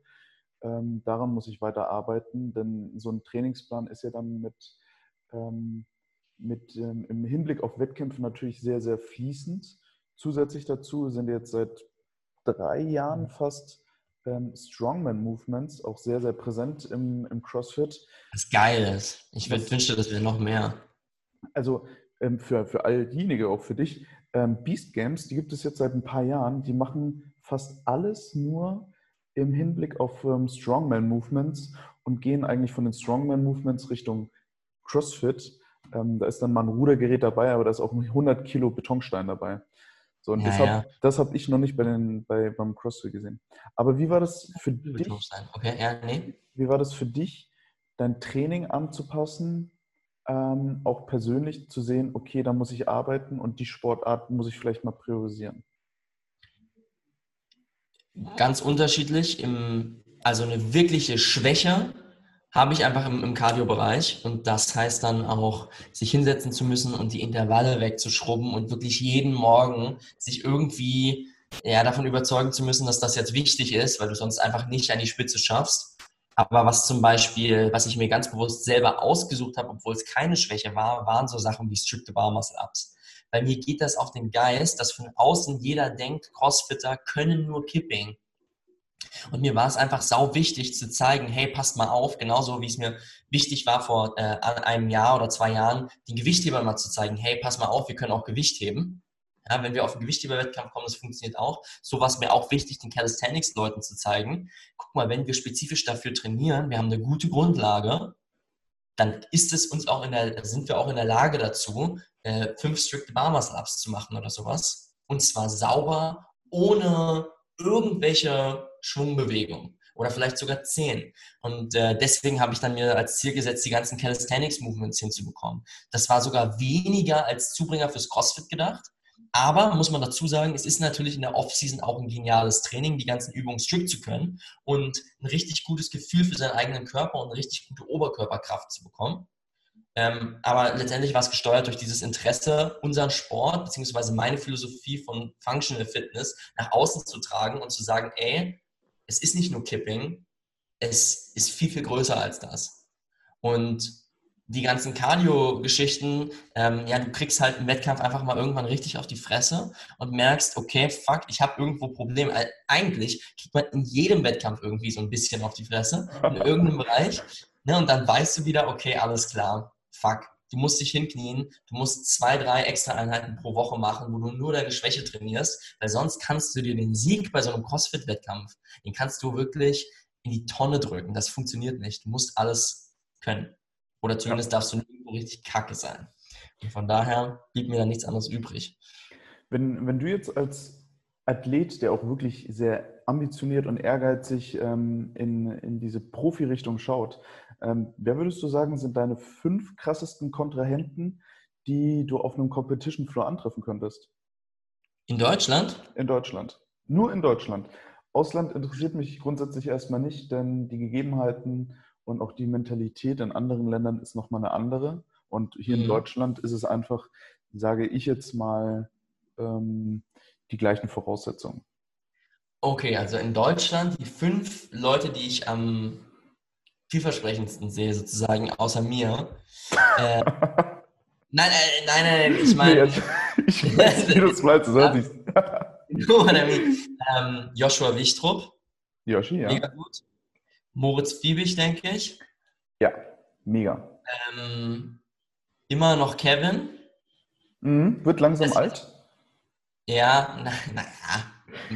Ähm, daran muss ich weiter arbeiten, denn so ein Trainingsplan ist ja dann mit, ähm, mit ähm, im Hinblick auf Wettkämpfe natürlich sehr, sehr fließend. Zusätzlich dazu sind jetzt seit drei Jahren fast ähm, Strongman-Movements auch sehr, sehr präsent im, im CrossFit. Was geil ist. Ich wünschte, das wäre noch mehr. Also ähm, für, für all diejenigen, auch für dich, ähm, Beast Games, die gibt es jetzt seit ein paar Jahren, die machen fast alles nur im Hinblick auf ähm, Strongman-Movements und gehen eigentlich von den Strongman-Movements Richtung CrossFit. Ähm, da ist dann mal ein Rudergerät dabei, aber da ist auch ein 100 Kilo Betonstein dabei. So, und ja, das habe ja. hab ich noch nicht bei den, bei, beim CrossFit gesehen. Aber wie war das für dich? Okay, ja, nee. Wie war das für dich, dein Training anzupassen, ähm, auch persönlich zu sehen, okay, da muss ich arbeiten und die Sportart muss ich vielleicht mal priorisieren? Ganz unterschiedlich. Im, also eine wirkliche Schwäche habe ich einfach im, im Cardio-Bereich und das heißt dann auch, sich hinsetzen zu müssen und die Intervalle wegzuschrubben und wirklich jeden Morgen sich irgendwie ja, davon überzeugen zu müssen, dass das jetzt wichtig ist, weil du sonst einfach nicht an die Spitze schaffst. Aber was zum Beispiel, was ich mir ganz bewusst selber ausgesucht habe, obwohl es keine Schwäche war, waren so Sachen wie Strip the Bar Muscle Ups. Bei mir geht das auf den Geist, dass von außen jeder denkt, Crossfitter können nur Kipping. Und mir war es einfach sau wichtig zu zeigen, hey, passt mal auf, genauso wie es mir wichtig war vor äh, einem Jahr oder zwei Jahren, die Gewichtheber mal zu zeigen, hey, pass mal auf, wir können auch Gewicht heben. Ja, wenn wir auf einen Gewichtheber-Wettkampf kommen, das funktioniert auch. So war es mir auch wichtig, den Calisthenics-Leuten zu zeigen. Guck mal, wenn wir spezifisch dafür trainieren, wir haben eine gute Grundlage, dann ist es uns auch in der, sind wir auch in der Lage dazu, äh, fünf Strict Bar Muscle Ups zu machen oder sowas. Und zwar sauber, ohne irgendwelche Schwungbewegungen oder vielleicht sogar zehn. Und äh, deswegen habe ich dann mir als Ziel gesetzt, die ganzen Calisthenics Movements hinzubekommen. Das war sogar weniger als Zubringer fürs CrossFit gedacht. Aber muss man dazu sagen, es ist natürlich in der Offseason auch ein geniales Training, die ganzen Übungen strikt zu können und ein richtig gutes Gefühl für seinen eigenen Körper und eine richtig gute Oberkörperkraft zu bekommen. Ähm, aber letztendlich war es gesteuert durch dieses Interesse, unseren Sport bzw. meine Philosophie von Functional Fitness nach außen zu tragen und zu sagen, ey, es ist nicht nur Kipping, es ist viel, viel größer als das. Und die ganzen Cardio-Geschichten, ähm, ja, du kriegst halt im Wettkampf einfach mal irgendwann richtig auf die Fresse und merkst, okay, fuck, ich habe irgendwo Probleme. Also eigentlich kriegt man in jedem Wettkampf irgendwie so ein bisschen auf die Fresse, in irgendeinem Bereich. Ne, und dann weißt du wieder, okay, alles klar, fuck, du musst dich hinknien, du musst zwei, drei extra Einheiten pro Woche machen, wo du nur deine Schwäche trainierst, weil sonst kannst du dir den Sieg bei so einem CrossFit-Wettkampf, den kannst du wirklich in die Tonne drücken. Das funktioniert nicht. Du musst alles können. Oder zumindest darfst du nicht richtig kacke sein. Und von daher blieb mir da nichts anderes übrig. Wenn, wenn du jetzt als Athlet, der auch wirklich sehr ambitioniert und ehrgeizig ähm, in, in diese Profi-Richtung schaut, ähm, wer würdest du sagen, sind deine fünf krassesten Kontrahenten, die du auf einem Competition Floor antreffen könntest? In Deutschland? In Deutschland. Nur in Deutschland. Ausland interessiert mich grundsätzlich erstmal nicht, denn die Gegebenheiten und auch die Mentalität in anderen Ländern ist nochmal eine andere. Und hier mhm. in Deutschland ist es einfach, sage ich jetzt mal, ähm, die gleichen Voraussetzungen. Okay, also in Deutschland die fünf Leute, die ich am vielversprechendsten sehe, sozusagen, außer mir. Äh, nein, äh, nein, nein, ich meine. Nee, ich weiß, wie du es meinst, so ähm, Joshua Wichtrup. Joshi, ja. Mega gut. Moritz Fiebig, denke ich. Ja, mega. Ähm, immer noch Kevin. Mhm, wird langsam das, alt. Ja, naja, na,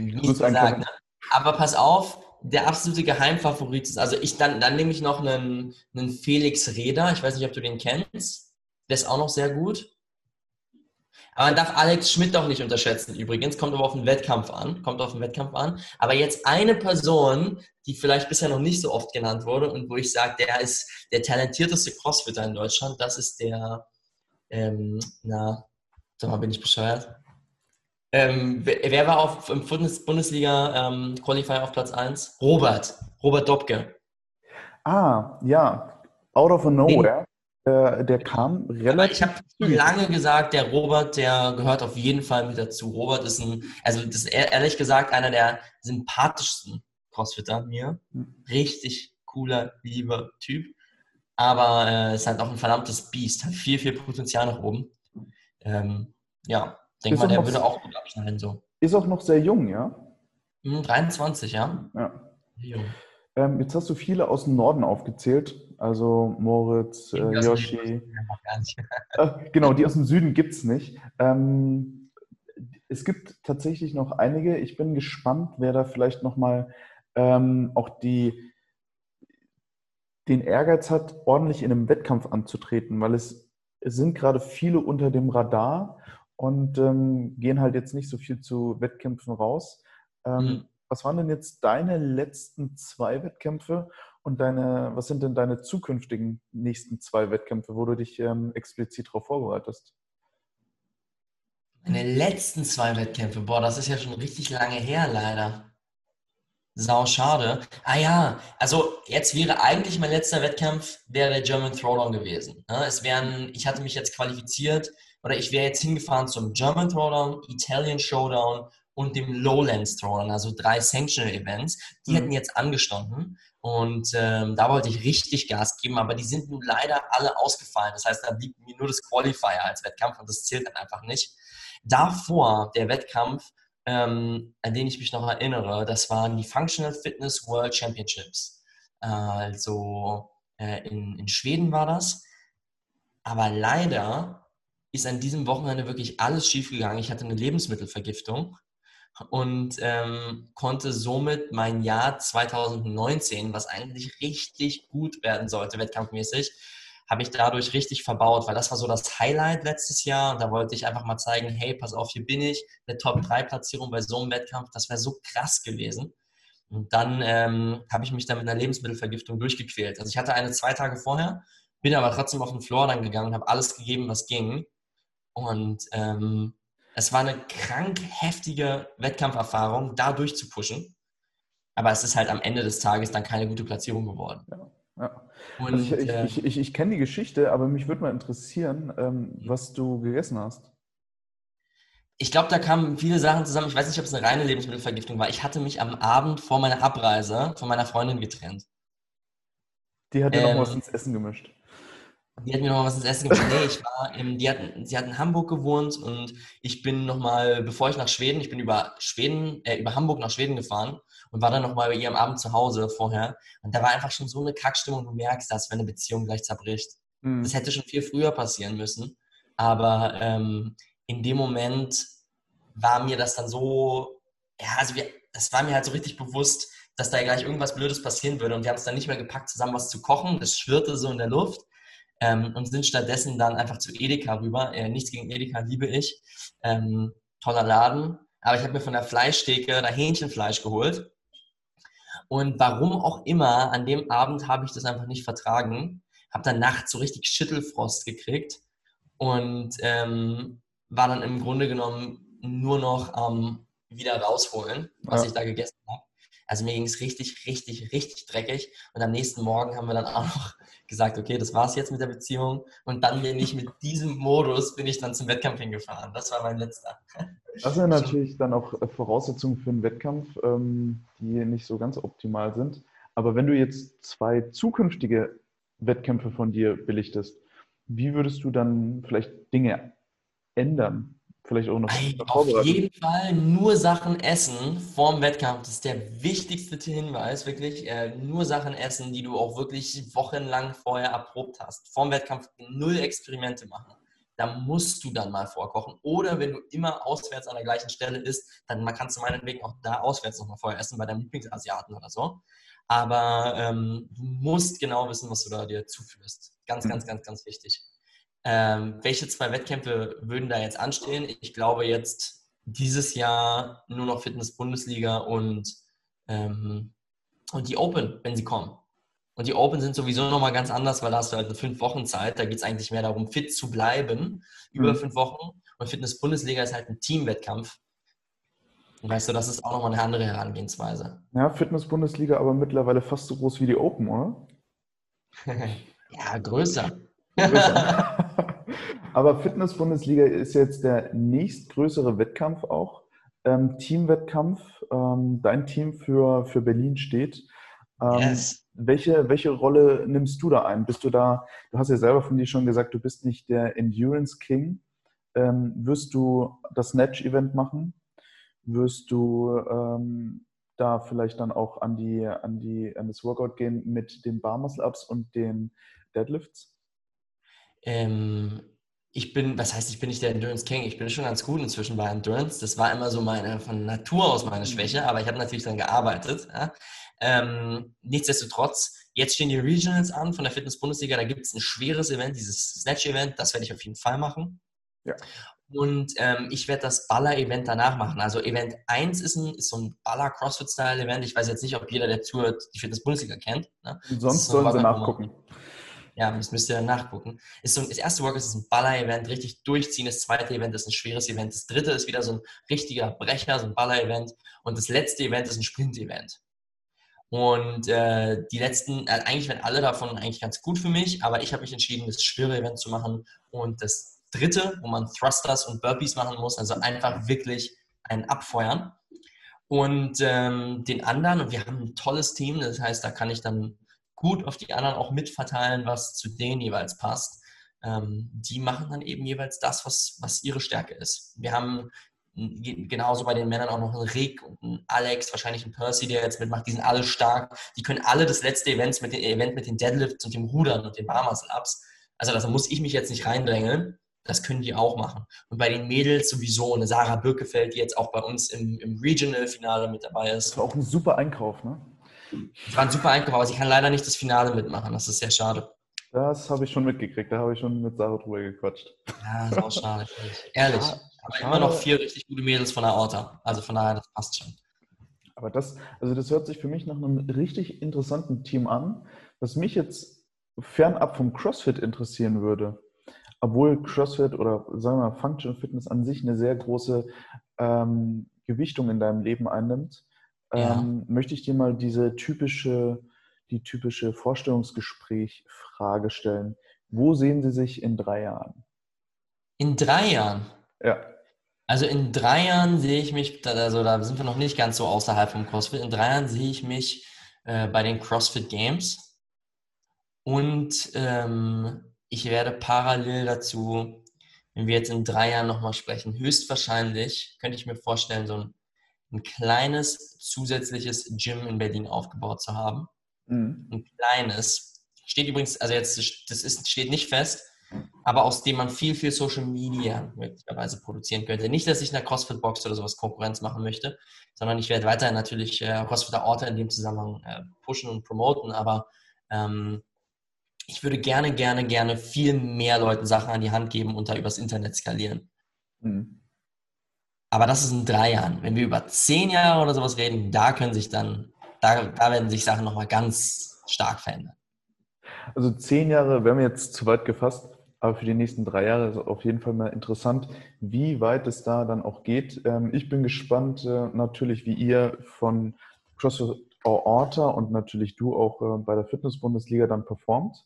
nicht gesagt. Ne? Aber pass auf, der absolute Geheimfavorit ist, also ich dann, dann nehme ich noch einen, einen Felix Reda, ich weiß nicht, ob du den kennst, der ist auch noch sehr gut. Aber man darf Alex Schmidt auch nicht unterschätzen übrigens, kommt aber auf den Wettkampf an, kommt auf den Wettkampf an. Aber jetzt eine Person, die vielleicht bisher noch nicht so oft genannt wurde und wo ich sage, der ist der talentierteste Crossfitter in Deutschland, das ist der, ähm, na, sag mal, bin ich bescheuert? Ähm, wer, wer, war auf, im Bundesliga ähm, auf Platz 1? Robert. Robert Dobke. Ah, ja. Out of nowhere. äh, der kam relativ. Ich habe lange gesagt, der Robert, der gehört auf jeden Fall mit dazu. Robert ist ein, also das ist ehrlich gesagt einer der sympathischsten Crossfitter mir. Richtig cooler, lieber Typ. Aber äh, ist halt auch ein verdammtes Biest. Hat viel, viel Potenzial nach oben. Ähm, ja, denke mal, der würde auch gut abschneiden. So. Ist auch noch sehr jung, ja? 23, hm, ja. Ja. Jung. Ähm, jetzt hast du viele aus dem Norden aufgezählt, also Moritz, äh, Yoshi. äh, genau, die aus dem Süden gibt es nicht. Ähm, es gibt tatsächlich noch einige. Ich bin gespannt, wer da vielleicht nochmal ähm, auch die, den Ehrgeiz hat, ordentlich in einem Wettkampf anzutreten, weil es, es sind gerade viele unter dem Radar und ähm, gehen halt jetzt nicht so viel zu Wettkämpfen raus. Ähm, mhm. Was waren denn jetzt deine letzten zwei Wettkämpfe und deine, was sind denn deine zukünftigen nächsten zwei Wettkämpfe, wo du dich ähm, explizit darauf vorbereitest? Meine letzten zwei Wettkämpfe, boah, das ist ja schon richtig lange her, leider. Sau schade. Ah ja, also jetzt wäre eigentlich mein letzter Wettkampf wäre der German Throwdown gewesen. Ne? Es wären, ich hatte mich jetzt qualifiziert oder ich wäre jetzt hingefahren zum German Throwdown, Italian Showdown und dem Lowlands Throwdown, also drei Sanctional Events. Die mhm. hätten jetzt angestanden und ähm, da wollte ich richtig Gas geben, aber die sind nun leider alle ausgefallen. Das heißt, da blieb mir nur das Qualifier als Wettkampf und das zählt dann einfach nicht. Davor der Wettkampf, ähm, an den ich mich noch erinnere, das waren die Functional Fitness World Championships. Äh, also äh, in, in Schweden war das. Aber leider ist an diesem Wochenende wirklich alles schiefgegangen. Ich hatte eine Lebensmittelvergiftung und ähm, konnte somit mein Jahr 2019, was eigentlich richtig gut werden sollte, wettkampfmäßig, habe ich dadurch richtig verbaut, weil das war so das Highlight letztes Jahr und da wollte ich einfach mal zeigen, hey, pass auf, hier bin ich, eine Top-3-Platzierung bei so einem Wettkampf, das wäre so krass gewesen. Und dann ähm, habe ich mich da mit einer Lebensmittelvergiftung durchgequält. Also ich hatte eine zwei Tage vorher, bin aber trotzdem auf den Floor dann gegangen und habe alles gegeben, was ging. Und ähm, es war eine krank heftige Wettkampferfahrung, da durchzupushen. Aber es ist halt am Ende des Tages dann keine gute Platzierung geworden. Ja, ja. Und, also ich, äh, ich, ich, ich kenne die Geschichte, aber mich würde mal interessieren, ähm, was du gegessen hast. Ich glaube, da kamen viele Sachen zusammen. Ich weiß nicht, ob es eine reine Lebensmittelvergiftung war. Ich hatte mich am Abend vor meiner Abreise von meiner Freundin getrennt. Die hat dir ähm, noch was ins Essen gemischt. Die hat mir noch mal was ins Essen gemacht. Nee, ich war, im, die hat, sie hat in Hamburg gewohnt und ich bin noch mal, bevor ich nach Schweden, ich bin über Schweden, äh, über Hamburg nach Schweden gefahren und war dann noch mal bei ihr am Abend zu Hause vorher. Und da war einfach schon so eine Kackstimmung, du merkst das, wenn eine Beziehung gleich zerbricht. Mhm. Das hätte schon viel früher passieren müssen. Aber ähm, in dem Moment war mir das dann so, ja, also wir, das war mir halt so richtig bewusst, dass da gleich irgendwas Blödes passieren würde. Und wir haben es dann nicht mehr gepackt, zusammen was zu kochen. Das schwirrte so in der Luft ähm, und sind stattdessen dann einfach zu Edeka rüber. Äh, nichts gegen Edeka liebe ich. Ähm, toller Laden. Aber ich habe mir von der Fleischtheke da Hähnchenfleisch geholt. Und warum auch immer, an dem Abend habe ich das einfach nicht vertragen. Habe dann nachts so richtig Schüttelfrost gekriegt und ähm, war dann im Grunde genommen nur noch ähm, wieder rausholen, was ja. ich da gegessen habe. Also mir ging es richtig, richtig, richtig dreckig. Und am nächsten Morgen haben wir dann auch noch gesagt, okay, das war's jetzt mit der Beziehung. Und dann bin ich mit diesem Modus, bin ich dann zum Wettkampf hingefahren. Das war mein letzter. Das sind natürlich dann auch äh, Voraussetzungen für einen Wettkampf, ähm, die nicht so ganz optimal sind. Aber wenn du jetzt zwei zukünftige Wettkämpfe von dir belichtest, wie würdest du dann vielleicht Dinge ändern? Vielleicht auch noch Auf jeden Fall nur Sachen essen vorm Wettkampf. Das ist der wichtigste Hinweis, wirklich. Äh, nur Sachen essen, die du auch wirklich wochenlang vorher erprobt hast. Vorm Wettkampf null Experimente machen. Da musst du dann mal vorkochen. Oder wenn du immer auswärts an der gleichen Stelle isst, dann kannst du meinetwegen auch da auswärts nochmal vorher essen, bei deinem Lieblingsasiaten oder so. Aber ähm, du musst genau wissen, was du da dir zuführst. Ganz, mhm. ganz, ganz, ganz wichtig. Ähm, welche zwei Wettkämpfe würden da jetzt anstehen? Ich glaube jetzt dieses Jahr nur noch Fitness-Bundesliga und, ähm, und die Open, wenn sie kommen. Und die Open sind sowieso nochmal ganz anders, weil da hast du halt eine fünf Wochen Zeit. Da geht es eigentlich mehr darum, fit zu bleiben über mhm. fünf Wochen. Und Fitness-Bundesliga ist halt ein Teamwettkampf. Und weißt du, das ist auch nochmal eine andere Herangehensweise. Ja, Fitness-Bundesliga aber mittlerweile fast so groß wie die Open, oder? ja, größer. Aber Fitness-Bundesliga ist jetzt der nächstgrößere Wettkampf auch. Ähm, Teamwettkampf. Ähm, dein Team für, für Berlin steht. Ähm, yes. welche, welche Rolle nimmst du da ein? Bist du da, du hast ja selber von dir schon gesagt, du bist nicht der Endurance King. Ähm, wirst du das Snatch-Event machen? Wirst du ähm, da vielleicht dann auch an, die, an, die, an das Workout gehen mit den Bar Muscle Ups und den Deadlifts? Ähm, ich bin, was heißt, ich bin nicht der Endurance King, ich bin schon ganz gut inzwischen bei Endurance. Das war immer so meine, von Natur aus meine Schwäche, aber ich habe natürlich dann gearbeitet. Ja. Ähm, nichtsdestotrotz, jetzt stehen die Regionals an von der Fitness-Bundesliga, da gibt es ein schweres Event, dieses Snatch-Event, das werde ich auf jeden Fall machen. Ja. Und ähm, ich werde das Baller-Event danach machen. Also Event 1 ist, ein, ist so ein Baller-Crossfit-Style-Event. Ich weiß jetzt nicht, ob jeder, der zuhört, die Fitness-Bundesliga kennt. Ne? Sonst sollen sie nachgucken. Ja, das müsst ihr dann nachgucken. Ist so, das erste Workout ist ein Baller-Event, richtig durchziehen. Das zweite Event ist ein schweres Event. Das dritte ist wieder so ein richtiger Brecher, so ein Baller-Event. Und das letzte Event ist ein Sprint-Event. Und äh, die letzten, äh, eigentlich werden alle davon eigentlich ganz gut für mich, aber ich habe mich entschieden, das schwere Event zu machen und das dritte, wo man Thrusters und Burpees machen muss, also einfach wirklich ein Abfeuern. Und ähm, den anderen, und wir haben ein tolles Team, das heißt, da kann ich dann gut auf die anderen auch mitverteilen, was zu denen jeweils passt. Ähm, die machen dann eben jeweils das, was, was ihre Stärke ist. Wir haben genauso bei den Männern auch noch einen Rick und einen Alex, wahrscheinlich einen Percy, der jetzt mitmacht. Die sind alle stark. Die können alle das letzte Event mit, den, Event mit den Deadlifts und dem Rudern und den Bar Muscle Ups. Also da muss ich mich jetzt nicht reindrängeln. Das können die auch machen. Und bei den Mädels sowieso eine Sarah Birkefeld, die jetzt auch bei uns im, im Regional-Finale mit dabei ist. Das war auch ein super Einkauf, ne? Das war ein super Einkauf, aber sie kann leider nicht das Finale mitmachen. Das ist sehr schade. Das habe ich schon mitgekriegt. Da habe ich schon mit Sarah drüber gequatscht. Ja, das ist auch schade. Ehrlich. Aber schade. immer noch vier richtig gute Mädels von der Orta. Also von daher, das passt schon. Aber das, also das hört sich für mich nach einem richtig interessanten Team an, was mich jetzt fernab vom CrossFit interessieren würde obwohl CrossFit oder sagen wir mal Functional Fitness an sich eine sehr große ähm, Gewichtung in deinem Leben einnimmt, ja. ähm, möchte ich dir mal diese typische, die typische Vorstellungsgespräch-Frage stellen. Wo sehen Sie sich in drei Jahren? In drei Jahren? Ja. Also in drei Jahren sehe ich mich, also da sind wir noch nicht ganz so außerhalb vom CrossFit, in drei Jahren sehe ich mich äh, bei den CrossFit Games und ähm, ich werde parallel dazu, wenn wir jetzt in drei Jahren nochmal sprechen, höchstwahrscheinlich, könnte ich mir vorstellen, so ein, ein kleines zusätzliches Gym in Berlin aufgebaut zu haben. Mhm. Ein kleines. Steht übrigens, also jetzt, das ist, steht nicht fest, aber aus dem man viel, viel Social Media möglicherweise produzieren könnte. Nicht, dass ich in der CrossFit-Box oder sowas Konkurrenz machen möchte, sondern ich werde weiterhin natürlich äh, CrossFitter Orte in dem Zusammenhang äh, pushen und promoten, aber ähm, ich würde gerne, gerne, gerne viel mehr Leuten Sachen an die Hand geben und da übers Internet skalieren. Mhm. Aber das ist in drei Jahren. Wenn wir über zehn Jahre oder sowas reden, da können sich dann, da, da werden sich Sachen nochmal ganz stark verändern. Also zehn Jahre wären wir jetzt zu weit gefasst, aber für die nächsten drei Jahre ist auf jeden Fall mal interessant, wie weit es da dann auch geht. Ähm, ich bin gespannt, äh, natürlich wie ihr von CrossFit Orta und natürlich du auch äh, bei der Fitness-Bundesliga dann performt.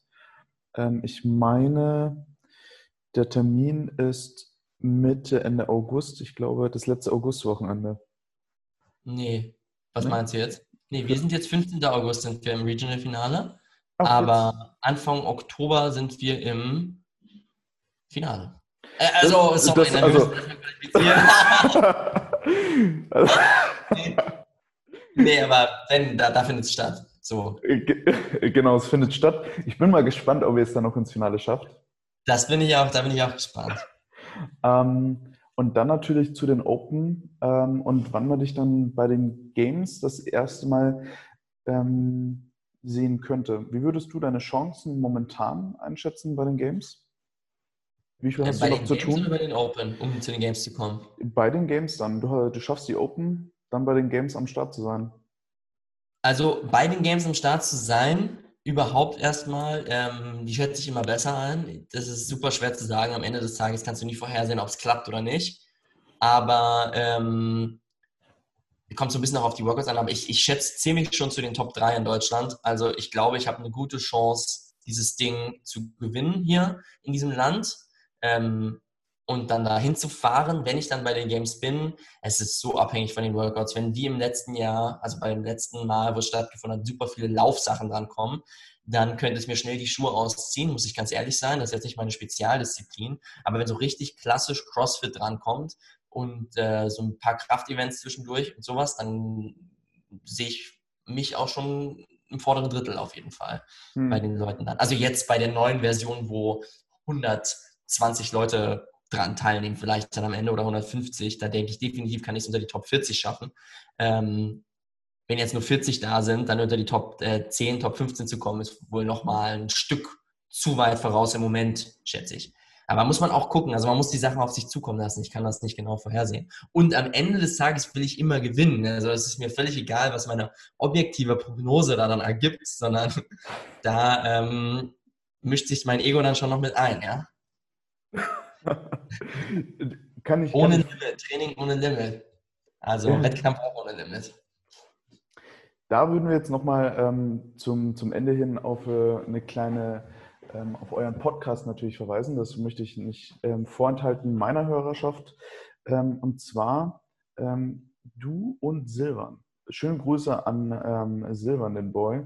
Ähm, ich meine, der Termin ist Mitte, Ende August. Ich glaube, das letzte Augustwochenende. Nee, was nee? meinst du jetzt? Nee, wir sind jetzt 15. August sind wir im Regional Finale. Ach, aber jetzt. Anfang Oktober sind wir im Finale. Äh, also, das, sorry, das, also, also nee. nee, aber wenn, da, da findet es statt. So. Genau, es findet statt. Ich bin mal gespannt, ob ihr es dann noch ins Finale schafft. Das bin ich auch, da bin ich auch gespannt. Ähm, und dann natürlich zu den Open ähm, und wann wir dich dann bei den Games das erste Mal ähm, sehen könnte. Wie würdest du deine Chancen momentan einschätzen bei den Games? Wie viel hast äh, du noch zu Games tun? Bei den Open, um zu den Games zu kommen? Bei den Games dann. Du, du schaffst die Open, dann bei den Games am Start zu sein. Also bei den Games am Start zu sein, überhaupt erstmal, ähm, die schätze ich immer besser an. Das ist super schwer zu sagen. Am Ende des Tages kannst du nicht vorhersehen, ob es klappt oder nicht. Aber ähm, kommt so ein bisschen auch auf die Workouts an, aber ich, ich schätze ziemlich schon zu den Top 3 in Deutschland. Also ich glaube, ich habe eine gute Chance, dieses Ding zu gewinnen hier in diesem Land. Ähm, und dann dahin zu fahren, wenn ich dann bei den Games bin, es ist so abhängig von den Workouts. Wenn die im letzten Jahr, also beim letzten Mal, wo es stattgefunden hat, super viele Laufsachen drankommen, dann könnte es mir schnell die Schuhe ausziehen, muss ich ganz ehrlich sein. Das ist jetzt nicht meine Spezialdisziplin. Aber wenn so richtig klassisch CrossFit drankommt und äh, so ein paar Kraftevents zwischendurch und sowas, dann sehe ich mich auch schon im vorderen Drittel auf jeden Fall hm. bei den Leuten dann. Also jetzt bei der neuen Version, wo 120 Leute dran teilnehmen, vielleicht dann am Ende oder 150. Da denke ich definitiv, kann ich es unter die Top 40 schaffen. Ähm, wenn jetzt nur 40 da sind, dann unter die Top äh, 10, Top 15 zu kommen, ist wohl nochmal ein Stück zu weit voraus im Moment, schätze ich. Aber muss man auch gucken. Also man muss die Sachen auf sich zukommen lassen. Ich kann das nicht genau vorhersehen. Und am Ende des Tages will ich immer gewinnen. Also es ist mir völlig egal, was meine objektive Prognose da dann ergibt, sondern da ähm, mischt sich mein Ego dann schon noch mit ein, ja. kann ich, ohne kann Limit, Training ohne Limit. Also ja. Wettkampf auch ohne Limit. Da würden wir jetzt nochmal ähm, zum, zum Ende hin auf äh, eine kleine, ähm, auf euren Podcast natürlich verweisen. Das möchte ich nicht ähm, vorenthalten meiner Hörerschaft. Ähm, und zwar ähm, du und Silvan. Schöne Grüße an ähm, Silvan, den Boy.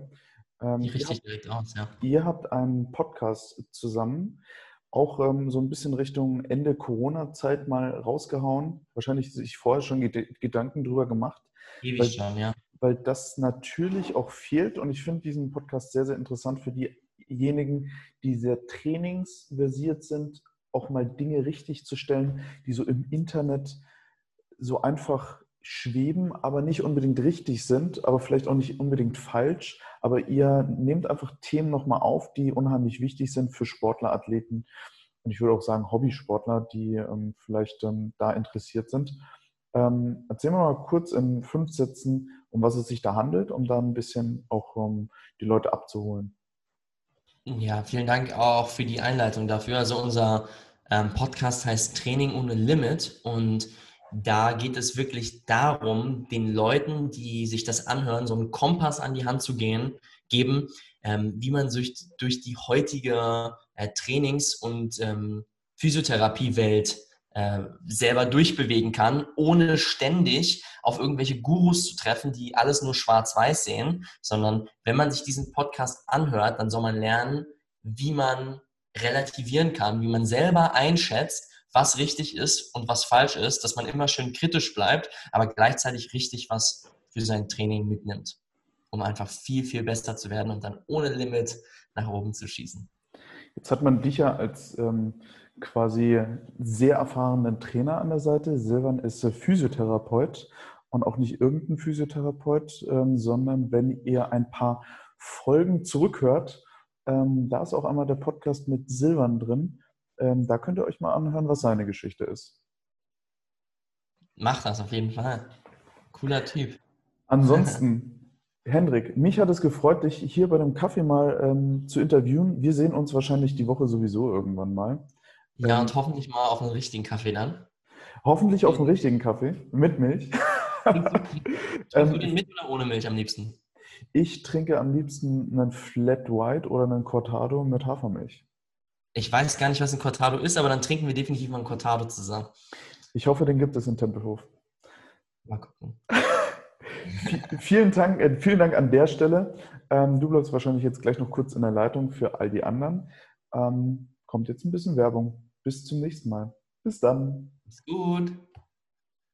Ähm, richtig habt, direkt aus, ja. Ihr habt einen Podcast zusammen auch ähm, so ein bisschen Richtung Ende Corona-Zeit mal rausgehauen. Wahrscheinlich sich vorher schon Gedanken drüber gemacht. Ewig weil, schon, ja. Weil das natürlich auch fehlt und ich finde diesen Podcast sehr, sehr interessant für diejenigen, die sehr trainingsversiert sind, auch mal Dinge richtig zu stellen, die so im Internet so einfach schweben, aber nicht unbedingt richtig sind, aber vielleicht auch nicht unbedingt falsch. Aber ihr nehmt einfach Themen nochmal auf, die unheimlich wichtig sind für Sportler, Athleten und ich würde auch sagen Hobbysportler, die ähm, vielleicht ähm, da interessiert sind. Ähm, erzählen wir mal kurz in fünf Sätzen, um was es sich da handelt, um da ein bisschen auch ähm, die Leute abzuholen. Ja, vielen Dank auch für die Einleitung dafür. Also unser ähm, Podcast heißt Training ohne Limit und da geht es wirklich darum, den Leuten, die sich das anhören, so einen Kompass an die Hand zu gehen, geben, ähm, wie man sich durch die heutige äh, Trainings- und ähm, Physiotherapiewelt äh, selber durchbewegen kann, ohne ständig auf irgendwelche Gurus zu treffen, die alles nur schwarz-weiß sehen, sondern wenn man sich diesen Podcast anhört, dann soll man lernen, wie man relativieren kann, wie man selber einschätzt, was richtig ist und was falsch ist, dass man immer schön kritisch bleibt, aber gleichzeitig richtig was für sein Training mitnimmt, um einfach viel, viel besser zu werden und dann ohne Limit nach oben zu schießen. Jetzt hat man dich ja als ähm, quasi sehr erfahrenen Trainer an der Seite. Silvan ist Physiotherapeut und auch nicht irgendein Physiotherapeut, ähm, sondern wenn ihr ein paar Folgen zurückhört, ähm, da ist auch einmal der Podcast mit Silvan drin. Ähm, da könnt ihr euch mal anhören, was seine Geschichte ist. Macht das auf jeden Fall. Cooler Typ. Ansonsten, Hendrik, mich hat es gefreut, dich hier bei dem Kaffee mal ähm, zu interviewen. Wir sehen uns wahrscheinlich die Woche sowieso irgendwann mal. Ja, ähm, und hoffentlich mal auf einen richtigen Kaffee dann. Hoffentlich auf einen richtigen Kaffee mit Milch. Trinkst du den mit oder ohne Milch am liebsten? Ich trinke am liebsten einen Flat White oder einen Cortado mit Hafermilch. Ich weiß gar nicht, was ein Cortado ist, aber dann trinken wir definitiv mal ein Cortado zusammen. Ich hoffe, den gibt es in Tempelhof. Mal gucken. vielen, Dank, äh, vielen Dank an der Stelle. Ähm, du bleibst wahrscheinlich jetzt gleich noch kurz in der Leitung für all die anderen. Ähm, kommt jetzt ein bisschen Werbung. Bis zum nächsten Mal. Bis dann. Ist gut.